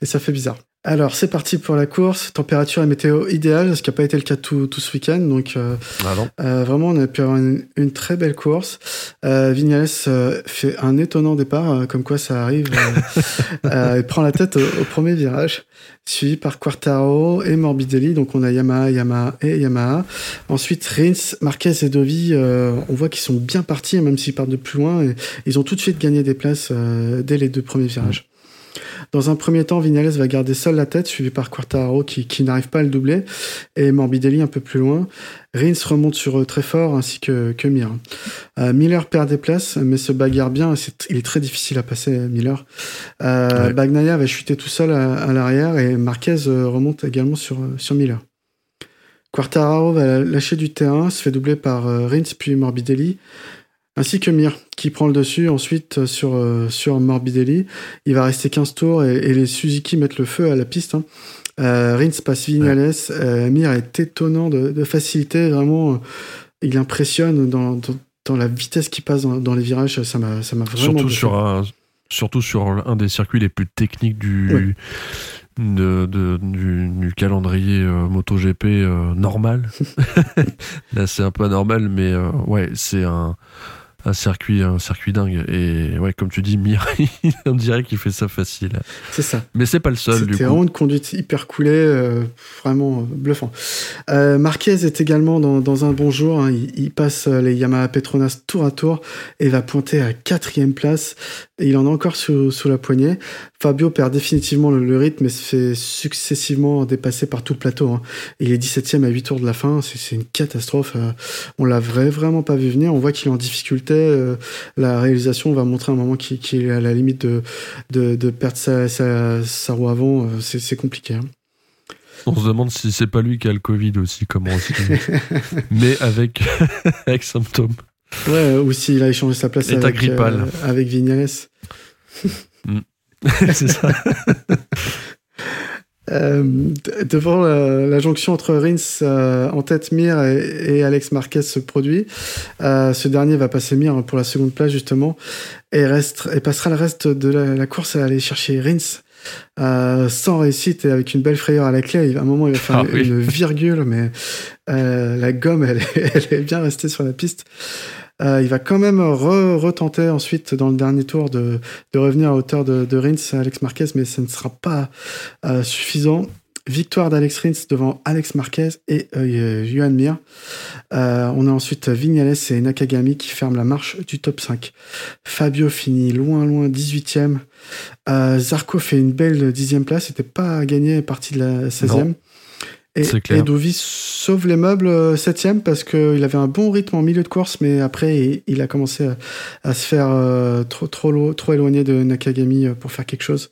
et ça fait bizarre. Alors, c'est parti pour la course. Température et météo idéale, ce qui n'a pas été le cas tout, tout ce week-end. Donc, euh, Ah euh, vraiment, on a pu avoir une, une très belle course. Euh, Vignales euh, fait un étonnant départ, euh, comme quoi ça arrive. il prend la tête au, au premier virage, suivi par Quartaro et Morbidelli. Donc on a Yamaha, Yamaha et Yamaha. Ensuite, Rins, Marquez et Dovi, euh, on voit qu'ils sont bien partis, même s'ils partent de plus loin. Et ils ont tout de suite gagné des places euh, dès les deux premiers virages. Dans un premier temps, Vignales va garder seul la tête, suivi par Quartaro qui, qui n'arrive pas à le doubler, et Morbidelli un peu plus loin. Rins remonte sur eux très fort, ainsi que, que Mir. Euh, Miller perd des places, mais se bagarre bien. Il est très difficile à passer, Miller. Euh, Ouais. Bagnaia va chuter tout seul à, à l'arrière, et Marquez euh, remonte également sur, euh, sur Miller. Quartararo va lâcher du terrain, se fait doubler par Rins puis Morbidelli, ainsi que Mir, qui prend le dessus ensuite euh, sur, euh, sur Morbidelli. Il va rester 15 tours et, et les Suzuki mettent le feu à la piste. hein. Euh, Rins passe Vignales. Euh, Mir est étonnant de, de facilité. Vraiment, il impressionne dans, dans, dans la vitesse qu'il passe dans, dans les virages. Ça m'a ça m'a vraiment. surtout sur un surtout sur un des circuits les plus techniques du Ouais. de, de- du, du calendrier euh, MotoGP euh, normal. Là, c'est un peu anormal, mais euh, ouais, c'est un un circuit un circuit dingue et ouais comme tu dis Mir on dirait qu'il fait ça facile C'est ça. mais c'est pas le seul du C'était coup vraiment une conduite hyper coulée, euh, vraiment euh, bluffant. Euh, Marquez est également dans, dans un bon jour. hein. Il, il passe les Yamaha Petronas tour à tour et va pointer à quatrième place. Et il en a encore sous, sous la poignée. Fabio perd définitivement le, le rythme et se fait successivement dépasser par tout le plateau. hein. Il est 17ème à 8 tours de la fin. C'est c'est une catastrophe. euh. On l'a vrai- vraiment pas vu venir. On voit qu'il est en difficulté. Euh, La réalisation va montrer un moment qu'il qu'il est à la limite de, de, de perdre sa, sa, sa roue avant. euh, C'est compliqué. hein. on se demande si c'est pas lui qui a le Covid aussi comme aussi mais avec avec symptômes Ouais, ou s'il a échangé sa place avec, euh, avec Vignales. c'est ça Euh, devant la, la jonction entre Rins euh, en tête Mir et, et Alex Marquez se produit. Euh, ce dernier va passer Mir pour la seconde place justement et, reste, et passera le reste de la, la course à aller chercher Rins. euh, sans réussite et avec une belle frayeur à la clé, à un moment il va faire Ah une, oui. une virgule, mais la gomme elle est bien restée sur la piste. Euh, il va quand même re- retenter ensuite dans le dernier tour de, revenir à hauteur de, de Rins, Alex Marquez, mais ce ne sera pas euh, suffisant. Victoire d'Alex Rins devant Alex Marquez et euh, Mir. Euh, on a ensuite Vignales et Nakagami qui ferment la marche du top 5. Fabio finit loin, loin 18e. Euh, Zarco fait une belle 10e place. C'était pas gagné, parti de la 16e. Et, clair. et sauve les meubles euh, septième parce qu'il avait un bon rythme en milieu de course, mais après il, il a commencé à, à se faire euh, trop, trop, trop éloigné de Nakagami euh, pour faire quelque chose.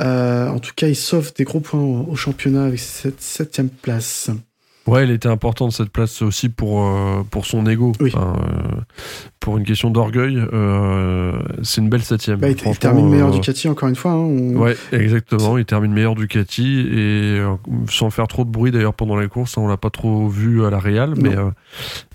Euh, en tout cas, il sauve des gros points au, au championnat avec cette septième place. Ouais, il était important de cette place aussi pour, euh, pour son ego. Oui. Enfin, euh, pour une question d'orgueil, euh, c'est une belle septième. Bah, il, termine meilleur Ducati encore une fois. hein, on- Ouais, exactement. Il termine meilleur Ducati et sans faire trop de bruit d'ailleurs pendant les courses. hein, on l'a pas trop vu à la Real, mais,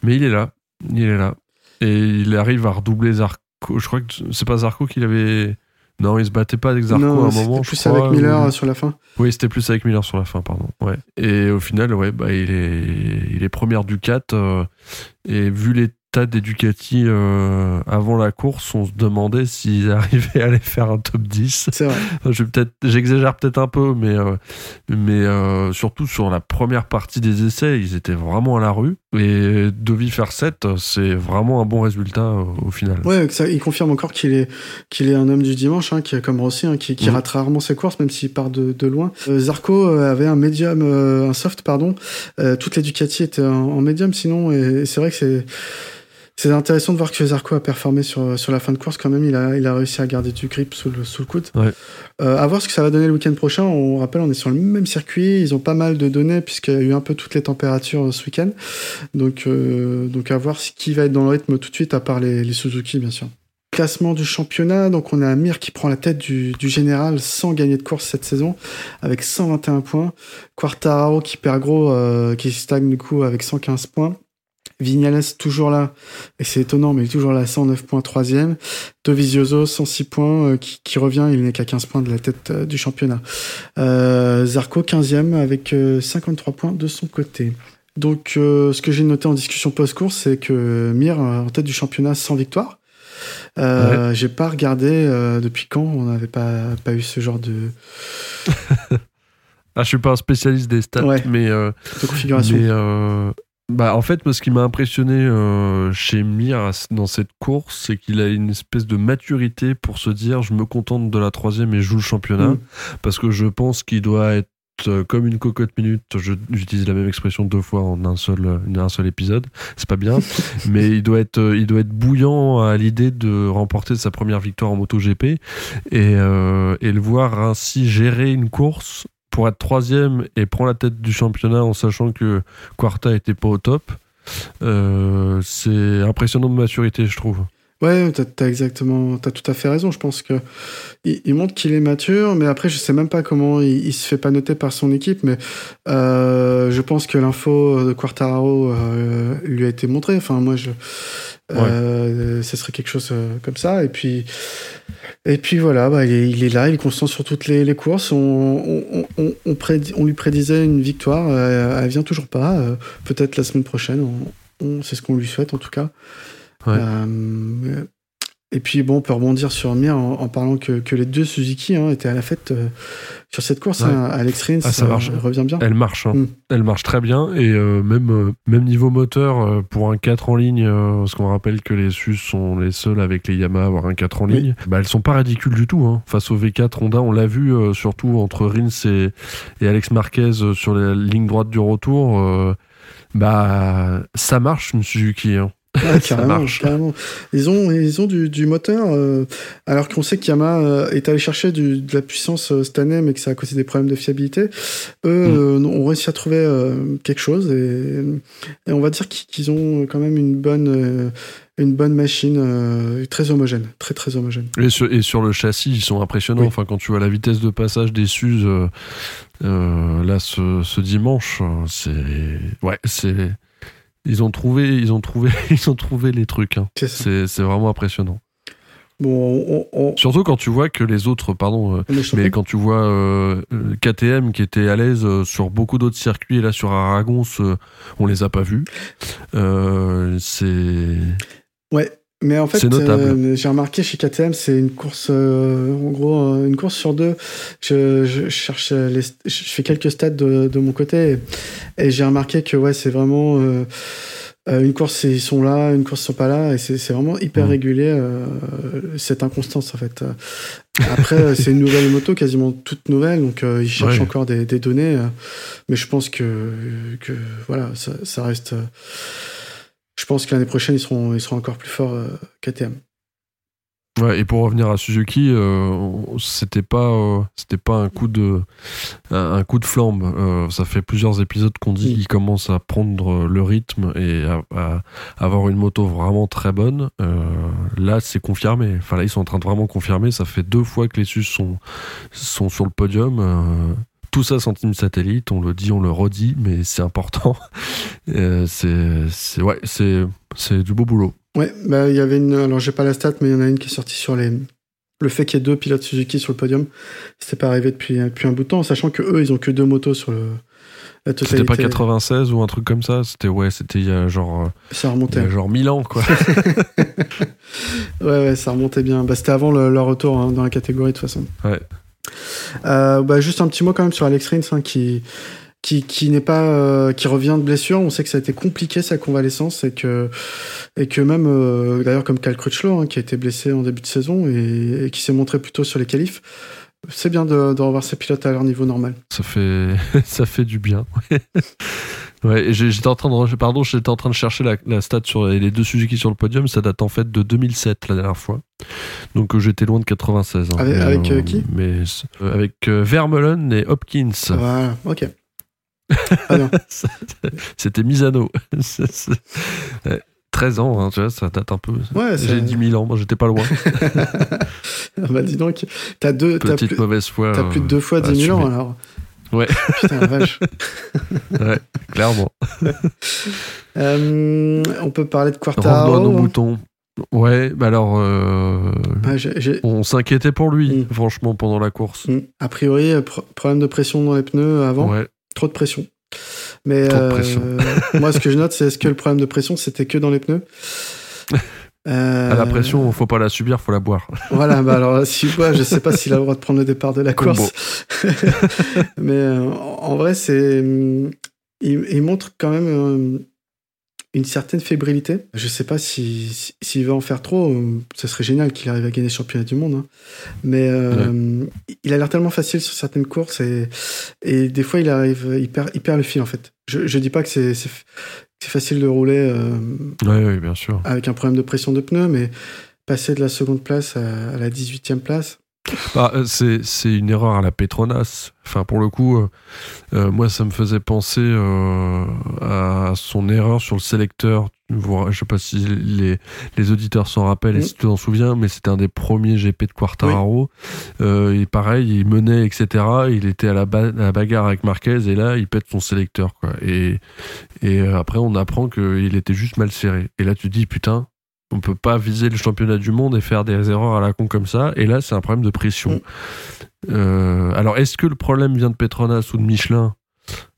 mais il est là. Il est là. Et il arrive à redoubler Zarco. Je crois que c'est pas Zarco qu'il avait. Non, il se battait pas avec Zarco à un c'était moment. je plus crois, avec Miller ou- sur la fin. Oui, c'était plus avec Miller sur la fin, pardon. Ouais. Et au final, ouais, bah, il est, il est première Ducat. euh, et vu l'état des Ducati euh, avant la course, on se demandait s'ils arrivaient à aller faire un top 10. C'est vrai. Je vais peut-être, j'exagère peut-être un peu, mais euh, mais euh, surtout sur la première partie des essais, ils étaient vraiment à la rue. Et Dovi faire 7, c'est vraiment un bon résultat euh, au final. Ouais, ça, il confirme encore qu'il est, qu'il est un homme du dimanche, hein, qui comme Rossi, hein, qui, qui Mhm. rate rarement ses courses, même s'il part de, de loin. Zarco avait un médium, un soft, pardon. Toutes les Ducati étaient en, en médium, sinon, et, et c'est vrai que c'est, c'est intéressant de voir que Zarco a performé sur, sur la fin de course quand même. Il a, il a réussi à garder du grip sous le, sous le coude. Ouais. Euh, à voir ce que ça va donner le week-end prochain. On rappelle, on est sur le même circuit. Ils ont pas mal de données puisqu'il y a eu un peu toutes les températures euh, ce week-end. Donc, euh, donc à voir ce qui va être dans le rythme tout de suite, à part les, les Suzuki, bien sûr. Classement du championnat, donc on a Mir qui prend la tête du, du général sans gagner de course cette saison, avec 121 points. Quartararo qui perd gros, euh, qui stagne du coup avec 115 points. Vignales toujours là, et c'est étonnant, mais il est toujours là, 109 points, troisième. Dovizioso, 106 points, euh, qui, qui revient, il n'est qu'à 15 points de la tête euh, du championnat. Euh, Zarco, 15e, avec euh, 53 points de son côté. Donc, ce que j'ai noté en discussion post-course, c'est que Mir, en tête du championnat, sans victoire. Euh, J'ai pas regardé euh, depuis quand on n'avait pas, pas eu ce genre de, Ah, je suis pas un spécialiste des stats, Ouais. mais euh, de configuration. Mais bah en fait, moi, ce qui m'a impressionné euh, chez Mir dans cette course, c'est qu'il a une espèce de maturité pour se dire je me contente de la troisième et je joue le championnat, Mm. parce que je pense qu'il doit être euh, comme une cocotte minute. J'utilise la même expression deux fois en un seul, en un seul épisode. C'est pas bien, mais il doit être, euh, il doit être bouillant à l'idée de remporter sa première victoire en MotoGP et, euh, et le voir ainsi gérer une course pour être troisième et prendre la tête du championnat en sachant que Quarta était pas au top. euh, c'est impressionnant de maturité, je trouve. Ouais, t'as as exactement, t'as tout à fait raison. Je pense que il montre qu'il est mature, mais après, je sais même pas comment il, il se fait pas noter par son équipe, mais euh, je pense que l'info de Quartararo euh, lui a été montrée. Enfin, moi, je, euh, ce serait quelque chose euh, comme ça. Et puis, et puis voilà, bah, il, est, il est là, il est constant sur toutes les, les courses. On, on, on, on, lui prédisait une victoire, euh, elle vient toujours pas. euh, Peut-être la semaine prochaine. C'est ce qu'on lui souhaite en tout cas. Ouais. Et puis bon, on peut rebondir sur Mir en, en parlant que, que les deux Suzuki hein, étaient à la fête euh, sur cette course. Ouais. hein. Alex Rins Ah, ça euh, marche. revient bien. Elle marche, hein. Mm. elle marche très bien et euh, même même niveau moteur pour un 4 en ligne, parce qu'on rappelle que les SUS sont les seuls avec les Yamaha à avoir un 4 en Oui. ligne. Bah elles sont pas ridicules du tout hein. face au V4 Honda. On l'a vu surtout entre Rins et, et Alex Marquez sur la ligne droite du retour. bah ça marche une Suzuki. Hein. Ça carrément. Ils ont, ils ont du, du moteur, euh, alors qu'on sait que Yamaha euh, est allé chercher du- de la puissance euh, cette année, mais que ça a causé des problèmes de fiabilité. Eux Mm. euh, ont réussi à trouver quelque chose et, et on va dire qu'ils ont quand même une bonne, une bonne machine très homogène, très très homogène. Et sur, et sur le châssis, ils sont impressionnants. Oui. Enfin, quand tu vois la vitesse de passage des Suz euh, là ce, ce dimanche, c'est ouais, c'est ils ont trouvé, ils ont trouvé, ils ont trouvé les trucs. hein. C'est vraiment impressionnant. Bon, on, on, Surtout quand tu vois que les autres, pardon, euh, mais quand tu vois euh, euh, KTM qui était à l'aise sur beaucoup d'autres circuits, et là sur Aragon, ce- on les a pas vus. Euh, c'est Ouais, mais en fait, euh, j'ai remarqué chez KTM, c'est une course, euh, en gros, euh, une course sur deux. Je, je cherche, les, je fais quelques stats de, de mon côté et, et j'ai remarqué que ouais, c'est vraiment, euh, une course ils sont là, une course ils sont pas là, et c'est vraiment hyper Mm. régulier cette inconstance en fait. Après c'est une nouvelle moto, quasiment toute nouvelle, donc ils cherchent Ouais. encore des, des données, mais je pense que que voilà ça, ça reste. Euh, je pense que l'année prochaine ils seront ils seront encore plus forts euh, KTM. Ouais, et pour revenir à Suzuki, euh, c'était pas euh, c'était pas un coup de un, un coup de flambe. Euh, ça fait plusieurs épisodes qu'on dit qu'ils commencent à prendre le rythme et à, à avoir une moto vraiment très bonne. Euh, là, c'est confirmé. Enfin là, ils sont en train de vraiment confirmer. Ça fait deux fois que les Sus sont sont sur le podium. Tout ça centime satellite, on le dit, on le redit, mais c'est important. Euh, c'est ouais, c'est du beau boulot. Ouais, bah il y avait une. Alors j'ai pas la stat, mais il y en a une qui est sortie sur les. Le fait qu'il y ait deux pilotes Suzuki sur le podium, c'était pas arrivé depuis, depuis un bout de temps, sachant que eux, ils ont que deux motos sur le. C'était pas 96 ou un truc comme ça. C'était ouais, c'était il y a genre euh, Ça il y remontait. a genre 1000 ans quoi. Ouais, ouais, ça remontait bien. Bah, c'était avant le- leur retour hein, dans la catégorie de toute façon. Ouais. Euh, bah, juste un petit mot quand même sur Alex Rins hein, qui qui, qui n'est pas euh, qui revient de blessure. On sait que ça a été compliqué sa convalescence et que et que même euh, d'ailleurs comme Cal Crutchlow hein, qui a été blessé en début de saison et, qui s'est montré plutôt sur les qualifs. C'est bien de, revoir ces pilotes à leur niveau normal. Ça fait ça fait du bien. ouais, j'étais en train de pardon, j'étais en train de chercher la, la stat sur les deux Suzuki sur le podium. Ça date en fait de 2007 la dernière fois. Donc euh, j'étais loin de 96. hein. Avec- Mais, avec, euh, qui? Mais euh, avec euh, Vermeulen et Hopkins. Voilà, ok. Ah. C'était Misano. C'est- c'est- ouais, 13 ans, hein, tu vois, ça date un peu. Ouais, J'ai dit 1000 ans, moi j'étais pas loin. Ah bah dis donc, t'as deux, Petite plus, mauvaise foi. t'as plus de deux fois euh, 10 000 ans alors. Ouais. Putain la vache. Ouais, clairement. Euh, on peut parler de Revenons à nos Quartaro. moutons. Ouais, bah alors, euh, Ah, j'ai- on s'inquiétait pour lui, Mm. franchement, pendant la course. Hmm. A priori, euh, pro- problème de pression dans les pneus avant. Ouais, Trop de pression. Mais Trop de euh, pression. moi, ce que je note, c'est est-ce que le problème de pression, c'était que dans les pneus? Euh, à la pression, faut pas la subir, faut la boire. Voilà, bah alors si je vois, je sais pas s'il a le droit de prendre le départ de la Combo. course. Mais euh, en vrai, c'est. hum, Il, il montre quand même euh, une certaine fébrilité. Je sais pas si si- s'il va en faire trop. euh, Ça serait génial qu'il arrive à gagner le championnat du monde. hein. Mais euh, il a l'air tellement facile sur certaines courses et, et des fois il arrive, il perd, il perd le fil en fait. Je, je dis pas que c'est c'est facile de rouler euh, Ouais, bien sûr. avec un problème de pression de pneus, mais passer de la seconde place à, à la 18e place, Bah, euh, c'est, une erreur à la Petronas. Enfin, pour le coup, euh, euh, moi, ça me faisait penser euh, à son erreur sur le sélecteur. Je sais pas si les, les auditeurs s'en rappellent et Mm. si tu t'en souviens, mais c'était un des premiers GP de Quartararo. Euh, et pareil, il menait, etc. Il était à la, ba- à la bagarre avec Marquez et là, il pète son sélecteur. Quoi. Et, et euh, après, on apprend qu'il était juste mal serré. Et là, tu te dis, putain, on peut pas viser le championnat du monde et faire des erreurs à la con comme ça. Et là, c'est un problème de pression. Mm. Euh, alors, est-ce que le problème vient de Petronas ou de Michelin?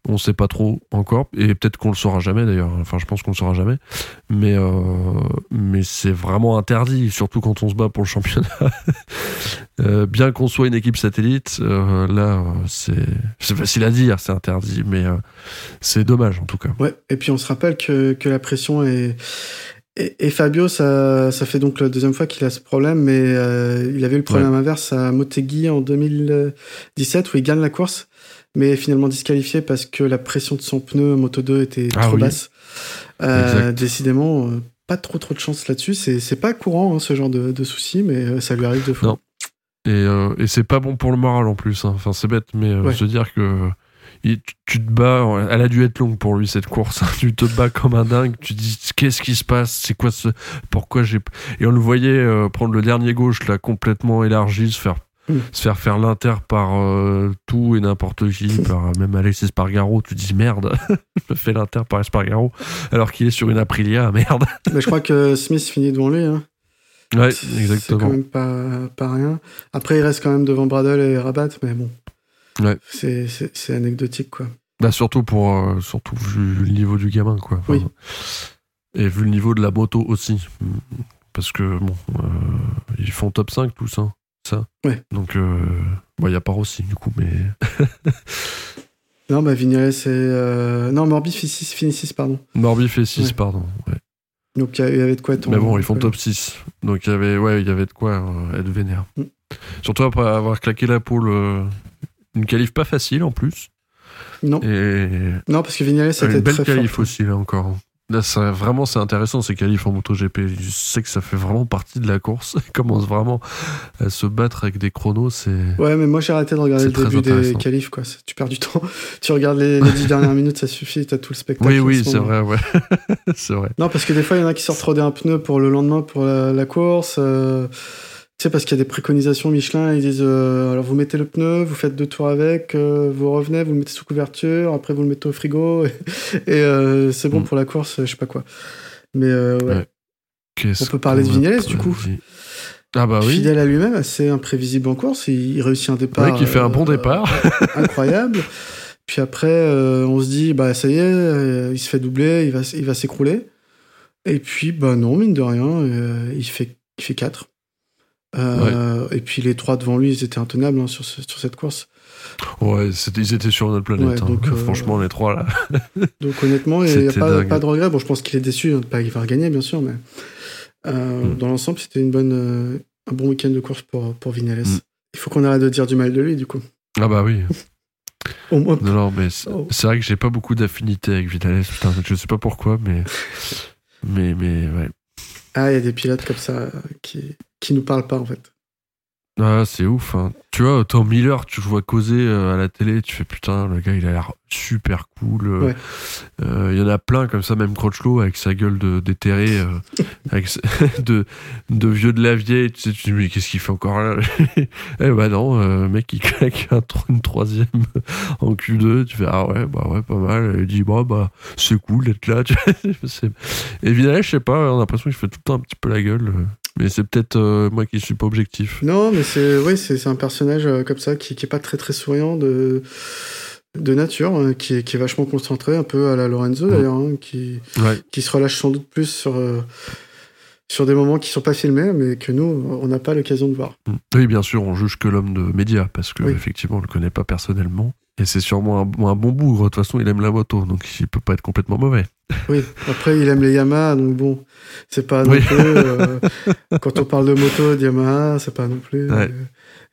On sait pas trop encore. Et peut-être qu'on le saura jamais d'ailleurs. Enfin, je pense qu'on le saura jamais. Mais, euh, mais c'est vraiment interdit, surtout quand on se bat pour le championnat. Euh, bien qu'on soit une équipe satellite, euh, là, c'est c'est facile à dire, c'est interdit. Mais c'est dommage en tout cas. Ouais, et puis on se rappelle que, que la pression est. Et, et Fabio, ça, ça fait donc la deuxième fois qu'il a ce problème, mais euh, il avait eu le problème inverse à Motegi en 2017 où il gagne la course, mais finalement disqualifié parce que la pression de son pneu Moto 2 était Ah trop oui. basse. Euh, décidément, euh, pas trop trop de chance là-dessus. C'est pas courant hein, ce genre de, de soucis, mais euh, ça lui arrive deux fois. Non. Et, euh, et c'est pas bon pour le moral en plus. hein. Enfin, c'est bête, mais euh, Ouais. se dire que il- tu, tu te bats. Elle a dû être longue pour lui cette course. hein. tu te bats comme un dingue. Tu te dis qu'est-ce qui se passe? C'est quoi ce Pourquoi j'ai Et on le voyait euh, prendre le dernier gauche là complètement élargi, se faire Se faire faire l'inter par euh, tout et n'importe qui, par euh, même Alexis Spargaro. Tu dis merde, je me fais l'inter par Espargaro alors qu'il est sur une Aprilia. Merde. Mais je crois que Smith finit devant lui. Hein. Ouais, C'est quand exactement. même pas, pas rien. Après, il reste quand même devant Bradle et Rabat, mais bon. Ouais. C'est- anecdotique, quoi. Bah surtout pour euh, surtout vu le niveau du gamin quoi. Enfin, Oui. Et vu le niveau de la moto aussi. Parce que bon, euh, ils font top 5 tous hein, ça. Ouais. Donc euh, bon, il y a pas aussi du coup mais Non, bah Vignales et. euh, Non, Morbi fait 6, finit 6, pardon. Morbi fait 6, Ouais. pardon. ouais. Donc il y avait de quoi être. Mais bon, ils font top 6. Donc il y avait, ouais, il y avait de quoi euh, être vénère. Mm. Surtout après avoir claqué la poule. euh, une qualif pas facile en plus. Non. Et non, parce que Vignales était une belle très qualif aussi, là encore. Là, ça, vraiment, c'est intéressant ces qualifs en MotoGP. Je sais que ça fait vraiment partie de la course. Ils commencent vraiment à se battre avec des chronos. C'est. Ouais, mais moi j'ai arrêté de regarder le début des qualifs, quoi. Tu perds du temps. tu regardes les, les 10 dernières minutes, ça suffit, t'as tout le spectacle. Oui, oui, ce c'est vrai, ouais. c'est vrai. Non, parce que des fois, il y en a qui sortent roder un pneu pour le lendemain pour la, la course. euh, sais, parce qu'il y a des préconisations Michelin, ils disent euh, alors vous mettez le pneu, vous faites deux tours avec, euh, vous revenez, vous le mettez sous couverture, après vous le mettez au frigo, et, et, euh, c'est bon Mm. pour la course, je sais pas quoi. Mais ouais. Ouais. Qu'est-ce On peut parler de Vignales, du coup. Ah bah oui. Fidèle à lui-même, assez imprévisible en course, il, il réussit un départ. Ouais, qui fait un bon départ. incroyable. Puis après, on se dit, bah ça y est, il se fait doubler, il va, il va s'écrouler. Et puis, bah non, mine de rien, il fait, il fait 4. Et puis les trois devant lui, ils étaient intenables hein, sur, ce- sur cette course. Ouais, c'était- ils étaient sur notre planète. Ouais, hein. donc, euh, Franchement, les trois là. Donc honnêtement, il n'y a pas, de regret. Bon, je pense qu'il est déçu, hein, pas qu'il va regagner, bien sûr, mais euh, Mm. dans l'ensemble, c'était une bonne, euh, un bon week-end de course pour, pour Vignales. Mm. Il faut qu'on arrête de dire du mal de lui, du coup. Ah bah oui. Au moins, Non, non, mais c'est Oh. c'est vrai que j'ai pas beaucoup d'affinité avec Vitales. Putain, je sais pas pourquoi, mais. Mais, mais, ouais. ah, il y a des pilotes comme ça euh, qui, qui nous parlent pas, en fait. Ah, c'est ouf. hein. Tu vois, Tom Miller, tu le vois causer euh, à la télé, tu fais putain, le gars, il a l'air super cool. euh, Ouais. euh, Il y en a plein comme ça, même Crotchlow, avec sa gueule de déterré, euh, avec de, de vieux de la vieille. Tu sais, tu dis, mais qu'est-ce qu'il fait encore là? Eh bah non, euh, mec, il claque un une troisième en Q2. Tu fais, ah ouais, bah ouais, pas mal. Il dit, bah, bah, c'est cool d'être là. Tu vois, Et je sais pas, on a l'impression qu'il fait tout le temps un petit peu la gueule. Mais c'est peut-être euh, moi qui suis pas objectif. Non, mais c'est oui, c'est un personnage euh, comme ça qui, qui est pas très très souriant de de nature, euh, qui est, qui est vachement concentré, un peu à la Lorenzo d'ailleurs, hein, qui Ouais. qui se relâche sans doute plus sur euh, sur des moments qui sont pas filmés, mais que nous on n'a pas l'occasion de voir. Mm. Oui, bien sûr, on juge que l'homme de média parce que Oui. effectivement, on le connaît pas personnellement. Et c'est sûrement un, un bon bougre. De toute façon, il aime la moto, donc il peut pas être complètement mauvais. Oui. Après, il aime les Yamaha, donc bon, c'est pas non Oui. plus. euh, quand on parle de moto, de Yamaha, c'est pas non plus Ouais. euh,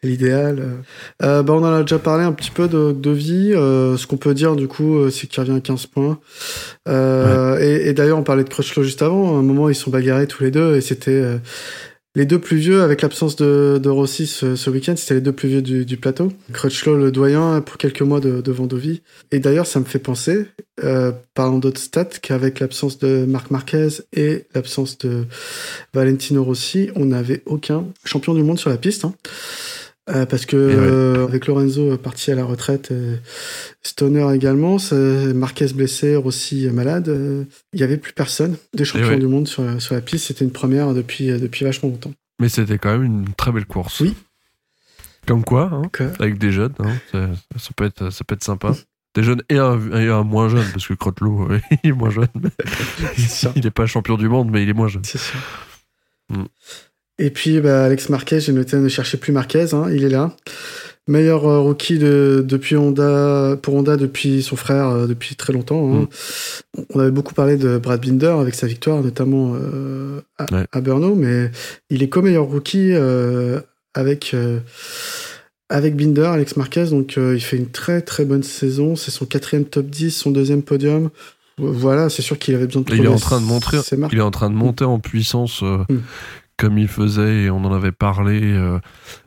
l'idéal. Euh, bah, on en a déjà parlé un petit peu de, de vie. Euh, ce qu'on peut dire, du coup, euh, c'est qu'il revient à 15 points. Euh, Et, et d'ailleurs, on parlait de Crutchlow juste avant. À un moment, ils sont bagarrés tous les deux, et c'était euh, les deux plus vieux, avec l'absence de, Rossi ce, week-end, c'était les deux plus vieux du, plateau. Crutchlow, le doyen, pour quelques mois de, de. Et d'ailleurs, ça me fait penser, euh, parlant d'autres stats, qu'avec l'absence de Marc Marquez et l'absence de Valentino Rossi, on n'avait aucun champion du monde sur la piste. hein. Euh, parce que ouais. euh, avec Lorenzo parti à la retraite, et Stoner également, Marquez blessé, Rossi malade, euh, il y avait plus personne de champion ouais. du monde sur, la- sur la piste. C'était une première depuis depuis vachement longtemps. Mais c'était quand même une très belle course. Oui. Comme quoi, hein, euh, avec des jeunes, hein, ça, ça peut être, ça peut être sympa. Des jeunes et un, et un moins jeune, parce que Crottelot, euh, il est moins jeune. Il est pas champion du monde, mais il est moins jeune. C'est sûr. Mm. Et puis, bah, Alex Marquez, j'ai noté ne cherchez plus Marquez, hein, il est là. Meilleur euh, rookie de, depuis Honda, pour Honda depuis son frère, euh, depuis très longtemps. hein. On avait beaucoup parlé de Brad Binder avec sa victoire, notamment euh, à, Ouais. à Brno, mais il est co-meilleur rookie euh, avec, euh, avec Binder, Alex Marquez. Donc, il fait une très très bonne saison. C'est son quatrième top 10, son deuxième podium. Voilà, c'est sûr qu'il avait besoin de Il est en train de montrer, il est en train de monter en puissance euh, Mm. Comme il faisait et on en avait parlé euh,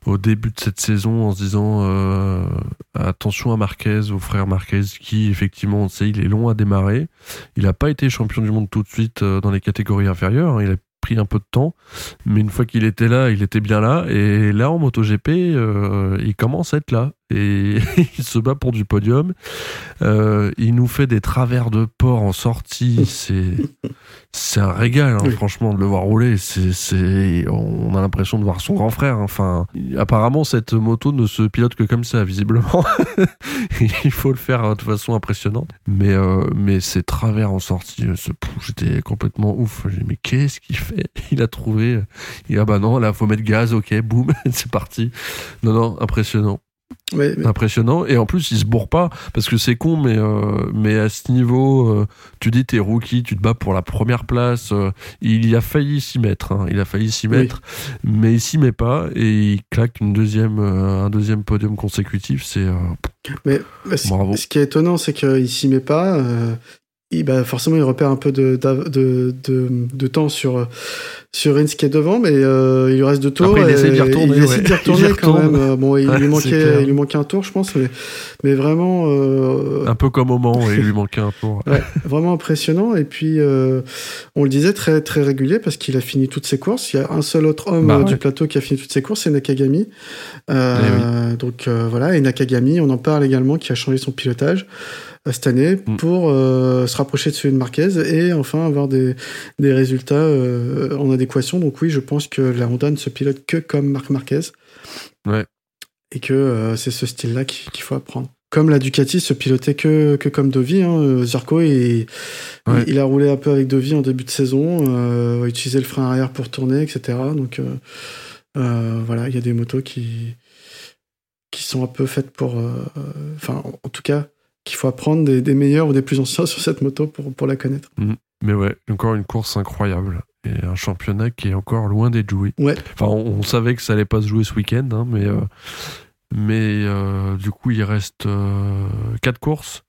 au début de cette saison en se disant euh, attention à Marquez, au frère Marquez qui effectivement on sait il est long à démarrer. Il n'a pas été champion du monde tout de suite euh, dans les catégories inférieures. hein. Il a pris un peu de temps, mais une fois qu'il était là, il était bien là. Et là en MotoGP, il commence à être là et il se bat pour du podium. Euh, il nous fait des travers de port en sortie. C'est c'est un régal, hein, Oui. franchement, de le voir rouler. C'est c'est on a l'impression de voir son grand frère. hein. Enfin, apparemment cette moto ne se pilote que comme ça, visiblement. il faut le faire de façon impressionnante. Mais euh, mais ces travers en sortie, euh, j'étais complètement ouf. J'ai dit, mais qu'est-ce qu'il fait? Il a trouvé. Il a bah non, là faut mettre gaz. Ok, boum, c'est parti. Non non, impressionnant. Impressionnant. Et en plus, il se bourre pas parce que c'est con, mais euh, mais à ce niveau, euh, tu dis t'es rookie, tu te bats pour la première place. euh, il y a failli s'y mettre. hein, il a failli s'y Oui. mettre, mais il s'y met pas et il claque une deuxième un deuxième podium consécutif. C'est mais- mais ce, Bravo. ce qui est étonnant, c'est qu'il s'y met pas. Il, bah, forcément, il repère un peu de, de, de, de temps sur, sur Rins qui est devant, mais euh, il lui reste deux tours. Après, il et essaie d'y retourner, Il essaie d'y retourner Il quand même. Bon, il, Ouais, lui manquait, il lui manquait un tour, je pense, mais, mais vraiment. euh, un peu comme au Mans il lui manquait un tour. Ouais, vraiment impressionnant. Et puis, euh, on le disait, très, très régulier parce qu'il a fini toutes ses courses. Il y a un seul autre homme Bah euh, du plateau qui a fini toutes ses courses, c'est Nakagami. Euh, Donc euh, voilà, et Nakagami, on en parle également, qui a changé son pilotage cette année Mm. pour euh, se rapprocher de celui de Marquez et enfin avoir des, des résultats euh, en adéquation. Donc oui, je pense que la Honda ne se pilote que comme Marc Marquez. Ouais. Et que euh, c'est ce style-là qu'il faut apprendre. Comme la Ducati se pilotait que, que comme Dovi, hein, Zarco, il, Ouais. il, il a roulé un peu avec Dovi en début de saison, euh, a utilisé le frein arrière pour tourner, etc. Donc euh, euh, voilà, il y a des motos qui, qui sont un peu faites pour... Enfin, en tout cas, qu'il faut apprendre des, des meilleurs ou des plus anciens sur cette moto pour, pour la connaître. Mais ouais, encore une course incroyable. Et un championnat qui est encore loin d'être joué. Ouais. Enfin, on, on savait que ça allait pas se jouer ce week-end, hein, mais, euh, mais euh, du coup, il reste euh, quatre courses.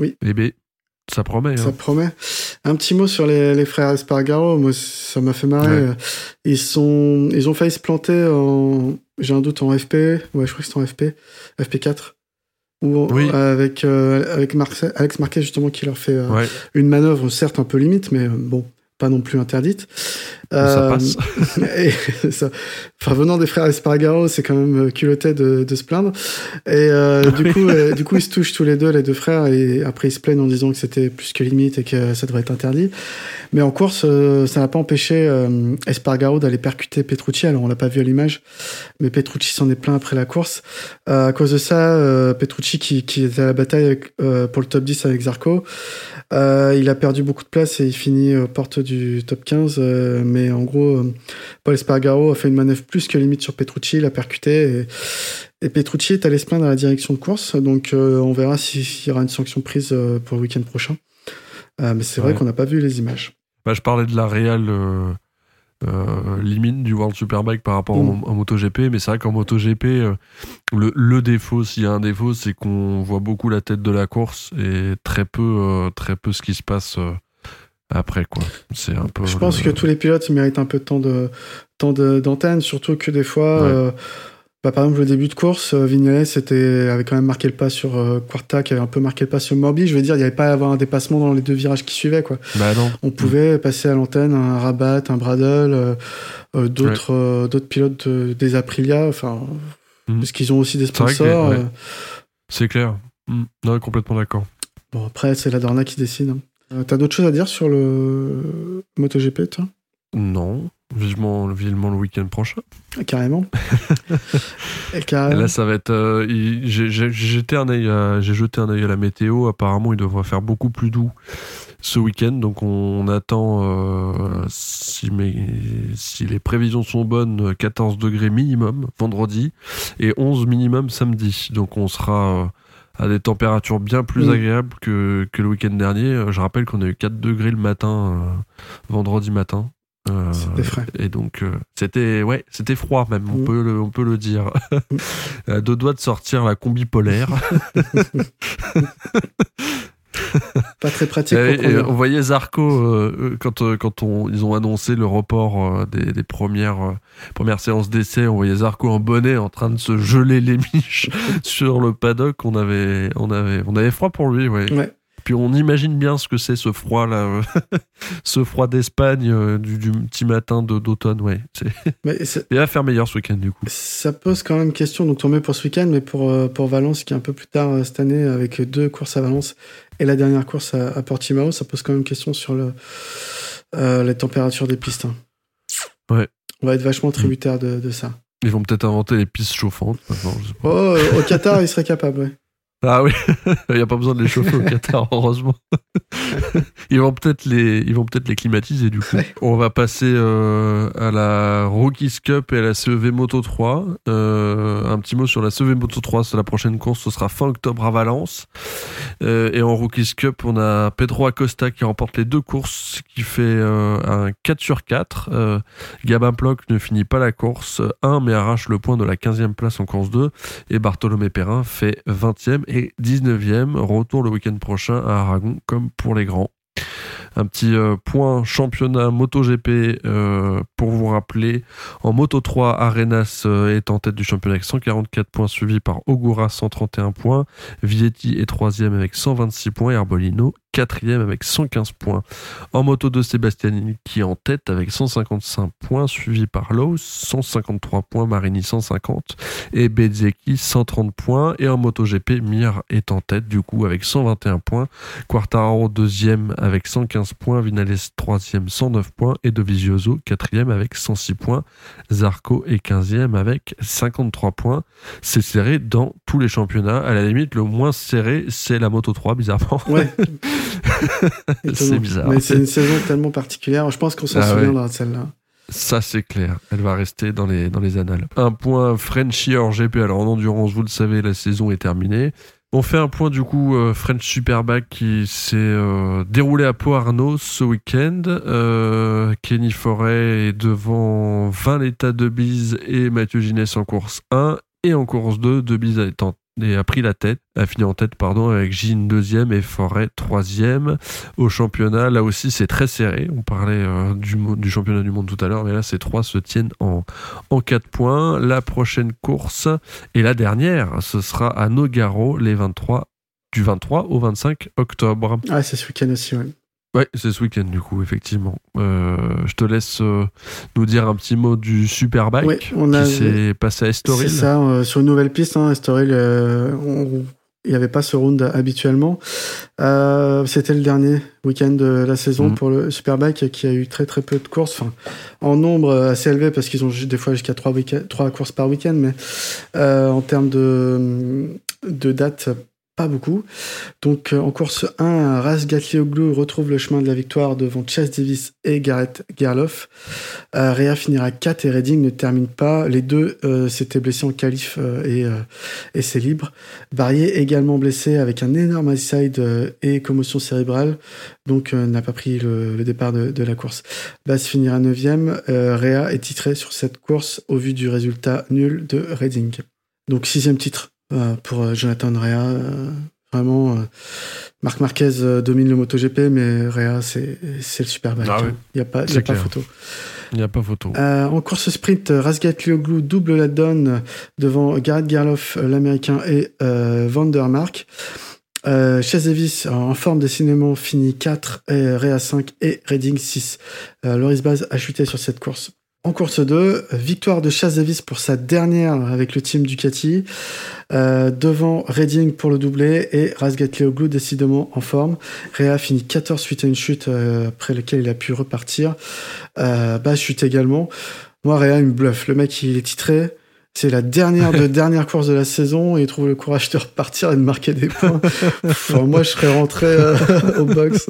Oui. Et B, ça promet. Ça hein. promet. Un petit mot sur les, les frères Espargaro. Moi, ça m'a fait marrer. Ouais. Euh, Ils, sont, ils ont failli se planter en. J'ai un doute en FP. Ouais, je crois que c'est en FP. FP4. Ou Oui. avec, euh, avec Marce- Alex Marquez, justement, qui leur fait euh, Ouais, une manœuvre, certes un peu limite, mais euh, bon, pas non plus interdite. Ça Euh, passe. et ça, enfin, venant des frères Espargaro, c'est quand même euh, culotté de, de se plaindre. Et euh, du coup, du coup, ils se touchent tous les deux, les deux frères, et après ils se plaignent en disant que c'était plus que limite et que ça devrait être interdit. Mais en course, ça n'a pas empêché Espargaro d'aller percuter Petrucci. Alors on l'a pas vu à l'image, mais Petrucci s'en est plein après la course. À cause de ça, Petrucci qui, qui était à la bataille avec, pour le top 10 avec Zarco, il a perdu beaucoup de place et il finit aux portes du top 15. euh, mais en gros, euh, Paul Espargaro a fait une manœuvre plus que limite sur Petrucci, il a percuté. Et, et Petrucci est allé se plaindre à la direction de course. Donc euh, on verra si- s'il y aura une sanction prise euh, pour le week-end prochain. Euh, mais c'est vrai qu'on n'a pas vu les images. Bah, je parlais de la réelle euh, limite du World Superbike par rapport Mm. au- en MotoGP, mais c'est vrai qu'en MotoGP, euh, le, le défaut, s'il y a un défaut, c'est qu'on voit beaucoup la tête de la course et très peu, euh, très peu ce qui se passe après, quoi. C'est un peu. Je pense le- que tous les pilotes méritent un peu de temps de temps de- d'antenne, surtout que des fois, Ouais. euh, bah, par exemple le début de course, euh, Vignales était avait quand même marqué le pas sur euh, Quarta, qui avait un peu marqué le pas sur Morbi. Je veux dire, il n'y avait pas à avoir un dépassement dans les deux virages qui suivaient, quoi. Bah non. On pouvait passer à l'antenne un Rabat, un Bradle, euh, d'autres d'autres pilotes de- des Aprilia, enfin, Mhm. parce qu'ils ont aussi des C'est sponsors. ouais. C'est clair. Mm. Non, complètement d'accord. Bon, après, c'est la Dorna qui décide. hein. Euh, T'as d'autres choses à dire sur le MotoGP, toi? Non. Vivement, vivement le week-end prochain. Carrément. Et Et carrément. là, ça va être. euh, j'ai- jeté un œil à- j'ai jeté un œil à la météo. Apparemment, il devrait faire beaucoup plus doux ce week-end. Donc, on, attend, euh, si, mes- si les prévisions sont bonnes, 14 degrés minimum vendredi et 11 minimum samedi. Donc, on sera euh, à des températures bien plus Mm. agréables que, que le week-end dernier. Euh, Je rappelle qu'on a eu 4 degrés le matin, euh, vendredi matin. Euh, C'était frais. et donc euh, c'était ouais c'était froid même on Mm. peut le on peut le dire à deux doigts de sortir la combi polaire Pas très pratique Et- on voyait Zarco euh, euh, quand euh, quand on, ils ont annoncé le report euh, des, des premières euh, premières séances d'essai on voyait Zarco en bonnet en train de se geler les miches sur le paddock. On avait on avait on avait froid pour lui ouais. Ouais. Puis on imagine bien ce que c'est ce froid là euh, ce froid d'Espagne euh, du, du petit matin d'automne ouais Mais il va faire meilleur ce week-end du coup ça pose quand même question, donc tant mieux pour ce week-end, mais pour, euh, pour Valence, qui est un peu plus tard cette année, avec deux courses à Valence et la dernière course à, à Portimao, ça pose quand même question sur le, euh, les températures des pistes. hein. Ouais. On va être vachement tributaire de, de ça. ils vont peut-être inventer les pistes chauffantes maintenant je sais pas. Oh, au Qatar, il serait capable, ouais. Ah oui, il n'y a pas besoin de les chauffer au Qatar, heureusement. ils vont peut-être les, ils vont peut-être les climatiser du coup. On va passer euh, à la Rookies Cup et à la CEV Moto 3. Euh, un petit mot sur la CEV Moto 3, c'est la prochaine course, ce sera fin octobre à Valence. Euh, et en Rookies Cup, on a Pedro Acosta qui remporte les deux courses, qui fait un 4 sur 4. Euh, Gabin Ploc ne finit pas la course 1, mais arrache le point de la 15e place en course 2. Et Bartholomé Perrin fait 20e et 19e. Retour le week-end prochain à Aragon, comme pour les grands. Un petit euh, point championnat MotoGP euh, pour vous rappeler. En Moto 3, Arenas euh, est en tête du championnat avec 144 points, suivi par Ogura 131 points. Vietti est troisième avec 126 points et Arbolino quatrième avec 115 points. En moto 2, Sebastianini qui est en tête avec 155 points, suivi par Lowe, 153 points, Marini 150 et Bezzecchi 130 points. Et en moto GP, Mir est en tête du coup avec 121 points, Quartararo deuxième avec 115 points, Vinales troisième 109 points et Dovizioso quatrième avec 106 points. Zarco est 15e avec 53 points. C'est serré dans tous les championnats. À la limite, le moins serré, c'est la Moto 3, bizarrement. Ouais. c'est bizarre. Mais c'est une saison tellement particulière. Je pense qu'on s'en Ah souviendra de celle-là. Ça, c'est clair. Elle va rester dans les, dans les annales. Un point Frenchy hors GP. Alors, en endurance, vous le savez, la saison est terminée. On fait un point, du coup, euh, French Superbike qui s'est euh, déroulé à Arnaud ce week-end. Euh, Kenny Forêt est devant 20 l'état de bise et Mathieu Ginès en course 1. Et en course 2, De Bise été en- et a pris la tête, a fini en tête, pardon, avec Gine deuxième et Forêt troisième. Au championnat, là aussi, c'est très serré. On parlait euh, du, championnat du monde tout à l'heure, mais là, ces trois se tiennent en, en 4 points. La prochaine course et la dernière, ce sera à Nogaro, les 23, du 23 au 25 octobre. Ah, c'est ce week-end aussi, ouais. Ouais, c'est ce week-end du coup, effectivement. Euh, je te laisse euh, nous dire un petit mot du Superbike Ouais, on a- qui s'est passé à Estoril. C'est ça, euh, sur une nouvelle piste, hein, Estoril, il n'y avait pas ce round habituellement. C'était le dernier week-end de la saison Mhm. pour le Superbike qui a eu très très peu de courses, enfin en nombre assez élevé parce qu'ils ont des fois jusqu'à trois, trois courses par week-end, mais en termes de, de dates, pas beaucoup. Donc euh, en course 1, Ras Gatlioglu retrouve le chemin de la victoire devant Chase Davis et Garrett Gerloff. Euh, finira 4 et Redding ne termine pas. Les deux euh, s'étaient blessés en qualif euh, et, euh, et c'est libre. Barrier également blessé avec un énorme side et commotion cérébrale, donc n'a pas pris le, le départ de, la course. Bass finira 9ème. Euh, Réa est titré sur cette course au vu du résultat nul de Redding. Donc sixième titre pour euh, Jonathan Réa. euh, vraiment, euh, Marc Marquez euh, domine le MotoGP, mais Réa, c'est le Superbike. Ah. Il n'y a pas, y a photo. Il n'y a pas photo. Euh, en course sprint, Razgat Lioglu double la donne devant Garrett Gerloff, euh, l'américain, et euh, Vandermark. Euh, Chase Davis, en forme décidément, finit 4, et Réa 5 et Redding 6. Euh, Loris Baz a chuté sur cette course. En course 2, victoire de Chase Davis pour sa dernière avec le team Ducati, euh, devant Redding pour le doublé et Razgat Lioglu décidément en forme. Réa finit 14 suite à une chute euh, après laquelle il a pu repartir. Euh, Baz chute également. Moi, Réa, il me bluffe. Le mec, il est titré. C'est la dernière de dernière course de la saison et il trouve le courage de repartir et de marquer des points. Enfin, moi, je serais rentré euh, au box.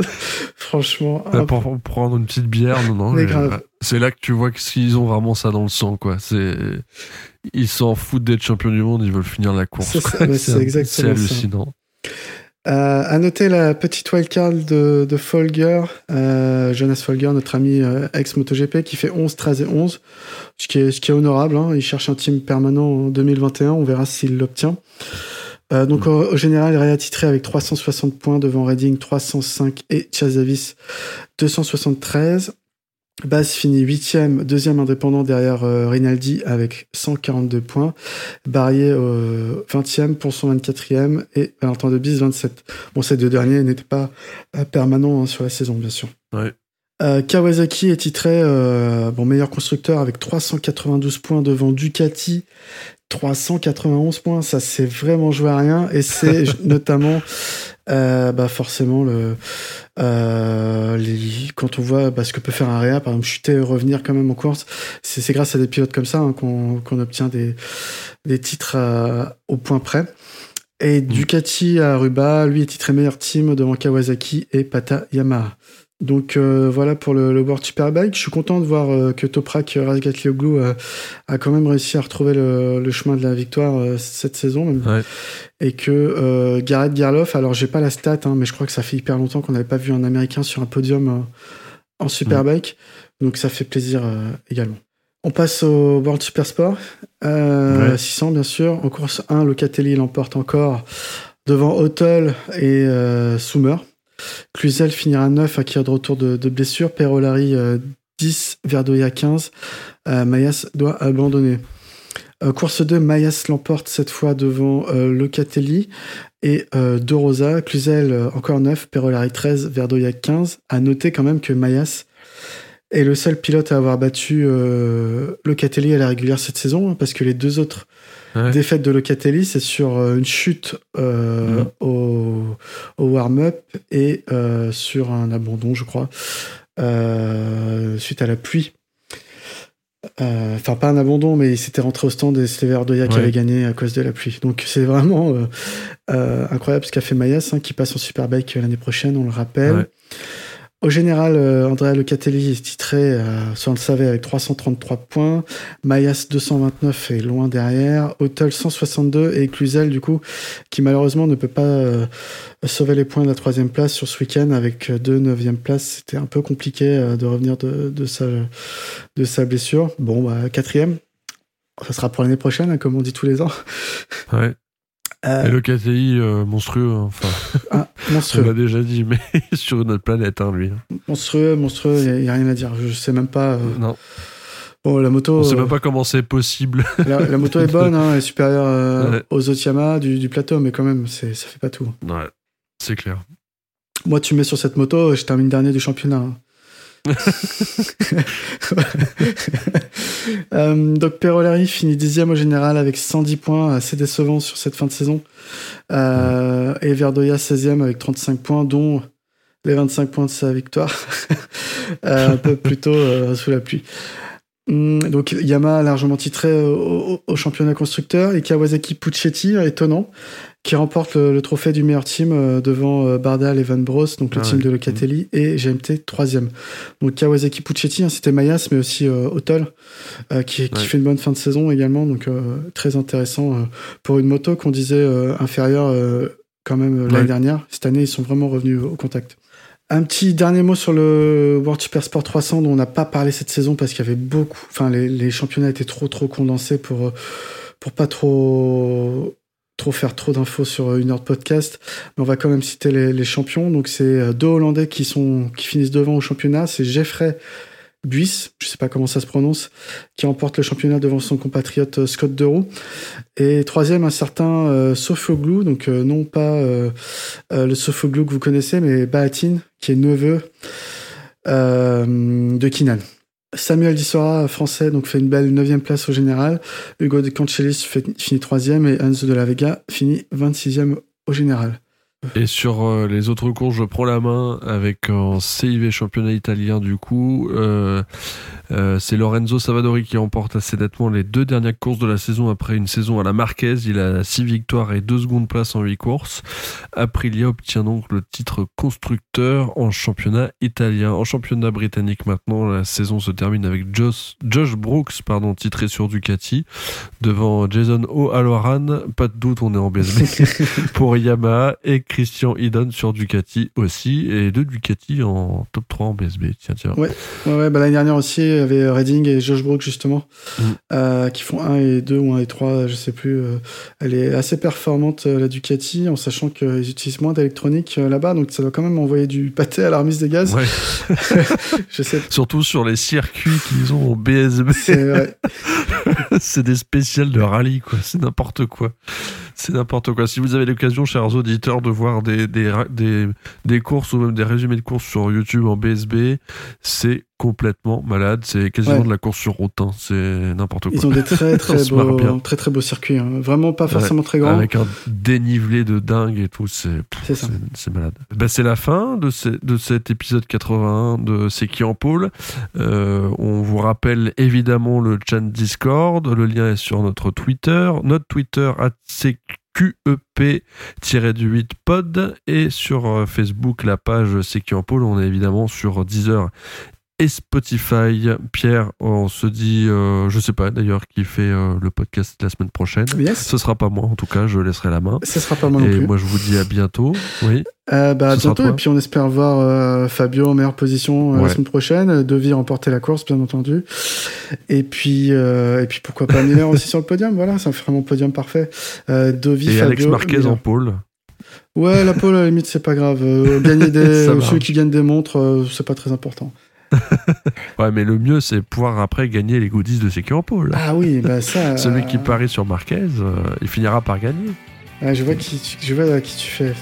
Franchement. Un- pour prendre une petite bière, non, non. Mais mais, grave. C'est là que tu vois qu'ils ont vraiment ça dans le sang, quoi. C'est, ils s'en foutent d'être champion du monde, ils veulent finir la course. C'est exactement C'est ça. hallucinant. Euh, à noter la petite wildcard de, de Folger, euh, Jonas Folger, notre ami euh, ex-MotoGP, qui fait 11, 13 et 11, ce qui est, ce qui est honorable. hein. Il cherche un team permanent en 2021, on verra s'il l'obtient. Donc au, au général, il est attitré avec 360 points devant Redding 305 et Chaz Davis 273. Bass finit huitième, deuxième indépendant derrière euh, Rinaldi avec 142 points. Barrier euh, 20e pour son 24e et Valentin de Bis 27. Bon, ces deux derniers n'étaient pas euh, permanents hein, sur la saison, bien sûr. Ouais. Euh, Kawasaki est titré euh, bon, meilleur constructeur avec 392 points devant Ducati. 391 points, ça c'est vraiment joué à rien et c'est notamment euh, bah forcément le euh, les, quand on voit bah, ce que peut faire un Réa, par exemple chuter revenir quand même en course, c'est grâce à des pilotes comme ça hein, qu'on obtient des, des titres euh, au point près. Et Ducati à Aruba, lui est titré meilleur team devant Kawasaki et Pata Yamaha. Donc euh, voilà pour le, le, World Superbike. Je suis content de voir euh, que Toprak Razgatlioglu euh, a quand même réussi à retrouver le, le chemin de la victoire cette saison. Même. Ouais. Et que Garrett Garloff, alors j'ai pas la stat, hein, mais je crois que ça fait hyper longtemps qu'on n'avait pas vu un Américain sur un podium en Superbike. Donc ça fait plaisir également. On passe au World Supersport. Ouais. 600 bien sûr. En course 1, Locatelli l'emporte encore devant Hotel et Soumer. Cluzel finira 9 à qui de retour de, blessure. Perolari euh, 10, Verdoya 15. Euh, Mayas doit abandonner. Euh, course 2, Mayas l'emporte cette fois devant euh, Locatelli et De Rosa. Cluzel encore 9, Perolari 13, Verdoya 15. À noter quand même que Mayas est le seul pilote à avoir battu Locatelli à la régulière cette saison hein, parce que les deux autres Ouais. défaite de Locatelli, c'est sur une chute euh, mmh. au, au warm-up et euh, sur un abandon, je crois, euh, suite à la pluie. Enfin, pas un abandon, mais il s'était rentré au stand et c'était Verdoya ouais. qui avait gagné à cause de la pluie. Donc, c'est vraiment incroyable ce qu'a fait Mayas, hein, qui passe en Superbike l'année prochaine, on le rappelle. Ouais. Au général, euh, Andrea Locatelli est titré, euh, si on le savait, avec 333 points. Mayas 229 est loin derrière. Hotel 162 et Cluzel, du coup, qui malheureusement ne peut pas euh, sauver les points de la troisième place sur ce week-end avec deux neuvième places. C'était un peu compliqué euh, de revenir de, de, sa, de sa blessure. Bon, bah, quatrième. Ça sera pour l'année prochaine, hein, comme on dit tous les ans. Ouais. Euh, et le KTI euh, monstrueux, enfin. Ah, monstrueux. On l'a déjà dit, mais sur une autre planète, hein, lui. Monstrueux, monstrueux, il n'y a, a, rien à dire. Je sais même pas. Euh... Non. Bon, la moto. On sait même pas comment c'est possible. La, la, moto est bonne, hein, elle est supérieure euh, ouais. aux autres Yamaha du, du, plateau, mais quand même, ça fait pas tout. Ouais, c'est clair. Moi, tu mets sur cette moto, je termine dernier du championnat. Euh, donc Perolari finit dixième au général avec 110 points, assez décevant sur cette fin de saison. Euh, et Verdoya 16e avec 35 points, dont les 25 points de sa victoire, euh, un peu plus tôt sous la pluie. Donc Yamaha largement titré au, au, championnat constructeur et Kawasaki Puccetti, étonnant, qui remporte le, le, trophée du meilleur team euh, devant euh, Bardal et Van Bros, donc le ah team ouais. de Locatelli, mmh. et GMT troisième. Donc Kawasaki Puccetti, hein, c'était Mayas, mais aussi euh, Otol, qui, qui ouais. fait une bonne fin de saison également, donc très intéressant pour une moto qu'on disait inférieure quand même l'année ouais. dernière. Cette année, ils sont vraiment revenus au contact. Un petit dernier mot sur le World Super Sport 300 dont on n'a pas parlé cette saison parce qu'il y avait beaucoup, enfin les, les, championnats étaient trop trop condensés pour pour pas trop trop faire trop d'infos sur une heure de podcast, mais on va quand même citer les, champions. Donc c'est deux Hollandais qui sont qui finissent devant au championnat, c'est Jeffrey Buis, je sais pas comment ça se prononce, qui remporte le championnat devant son compatriote Scott Deroux. Et troisième, un certain euh, Sofoglou, donc euh, non pas euh, le Sofoglou que vous connaissez, mais Bahatine, qui est neveu de Kinan. Samuel Dissora, français, donc fait une belle 9 place au général. Hugo de Cancelis finit 3 et Hans de la Vega finit 26e au général. Et sur euh, les autres courses, je prends la main avec en CIV championnat italien du coup. Euh, euh, c'est Lorenzo Savadori qui remporte assez nettement les deux dernières courses de la saison après une saison à la Marquez. Il a 6 victoires et 2 secondes place en 8 courses. Aprilia obtient donc le titre constructeur en championnat italien. En championnat britannique maintenant, la saison se termine avec Josh, Josh Brooks, pardon, titré sur Ducati, devant Jason O'Halloran. Pas de doute, on est en BSB pour Yamaha et Christian Eden sur Ducati aussi, et deux Ducati en top 3 en BSB. Tiens, tiens. Ouais, ouais, ouais bah, l'année dernière aussi, il y avait Redding et Josh Brook, justement, mm. euh, qui font 1 et 2 ou 1 et 3, je sais plus. Euh, elle est assez performante, euh, la Ducati, en sachant qu'ils utilisent moins d'électronique là-bas, donc ça doit quand même envoyer du pâté à la remise des gaz. Ouais. je sais. Surtout sur les circuits qu'ils ont au BSB. C'est des spéciales de rallye, quoi. C'est n'importe quoi. C'est n'importe quoi. Si vous avez l'occasion, chers auditeurs, de voir des, des, des, des courses ou même des résumés de courses sur YouTube en BSB, c'est complètement malade. C'est quasiment ouais. de la course sur route. Hein. C'est n'importe quoi. Ils ont des très très, beaux, très, très beaux circuits. Hein. Vraiment pas forcément ouais. très grands. Avec un dénivelé de dingue et tout. C'est malade. Bah, c'est la fin de, ce, de cet épisode 81 de C'est qui en pôle. Euh, on vous rappelle évidemment le chat Discord. Le lien est sur notre Twitter. Notre Twitter, c'est QEP-8 pod et sur euh, Facebook la page Sécu en Pôle. On est évidemment sur Deezer et Spotify. Pierre, on se dit, euh, je sais pas d'ailleurs qui fait euh, le podcast la semaine prochaine. Yes. Ce sera pas moi en tout cas, je laisserai la main. Ce sera pas moi non et plus. moi je vous dis à bientôt. Oui. Euh, bah, à bientôt, et puis on espère voir euh, Fabio en meilleure position Ouais. la semaine prochaine, Devi remporter la course, bien entendu. Et puis, et puis pourquoi pas Miller aussi sur le podium, voilà, ça fait vraiment podium parfait. Devi, Et Fabio, Alex Marquez Miller. en pôle. Ouais, la pole, à la limite, c'est pas grave. Gagner des, celui qui gagne des montres, c'est pas très important. Ouais, mais le mieux c'est pouvoir après gagner les goodies de en pôle. Ah oui, bah ça. Celui euh, qui parie sur Marquez, euh, il finira par gagner. ouais, je vois qui, tu- je vois à qui tu fais.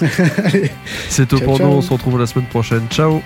C'est tout Ciao, pour ciao. nous, on se retrouve la semaine prochaine. Ciao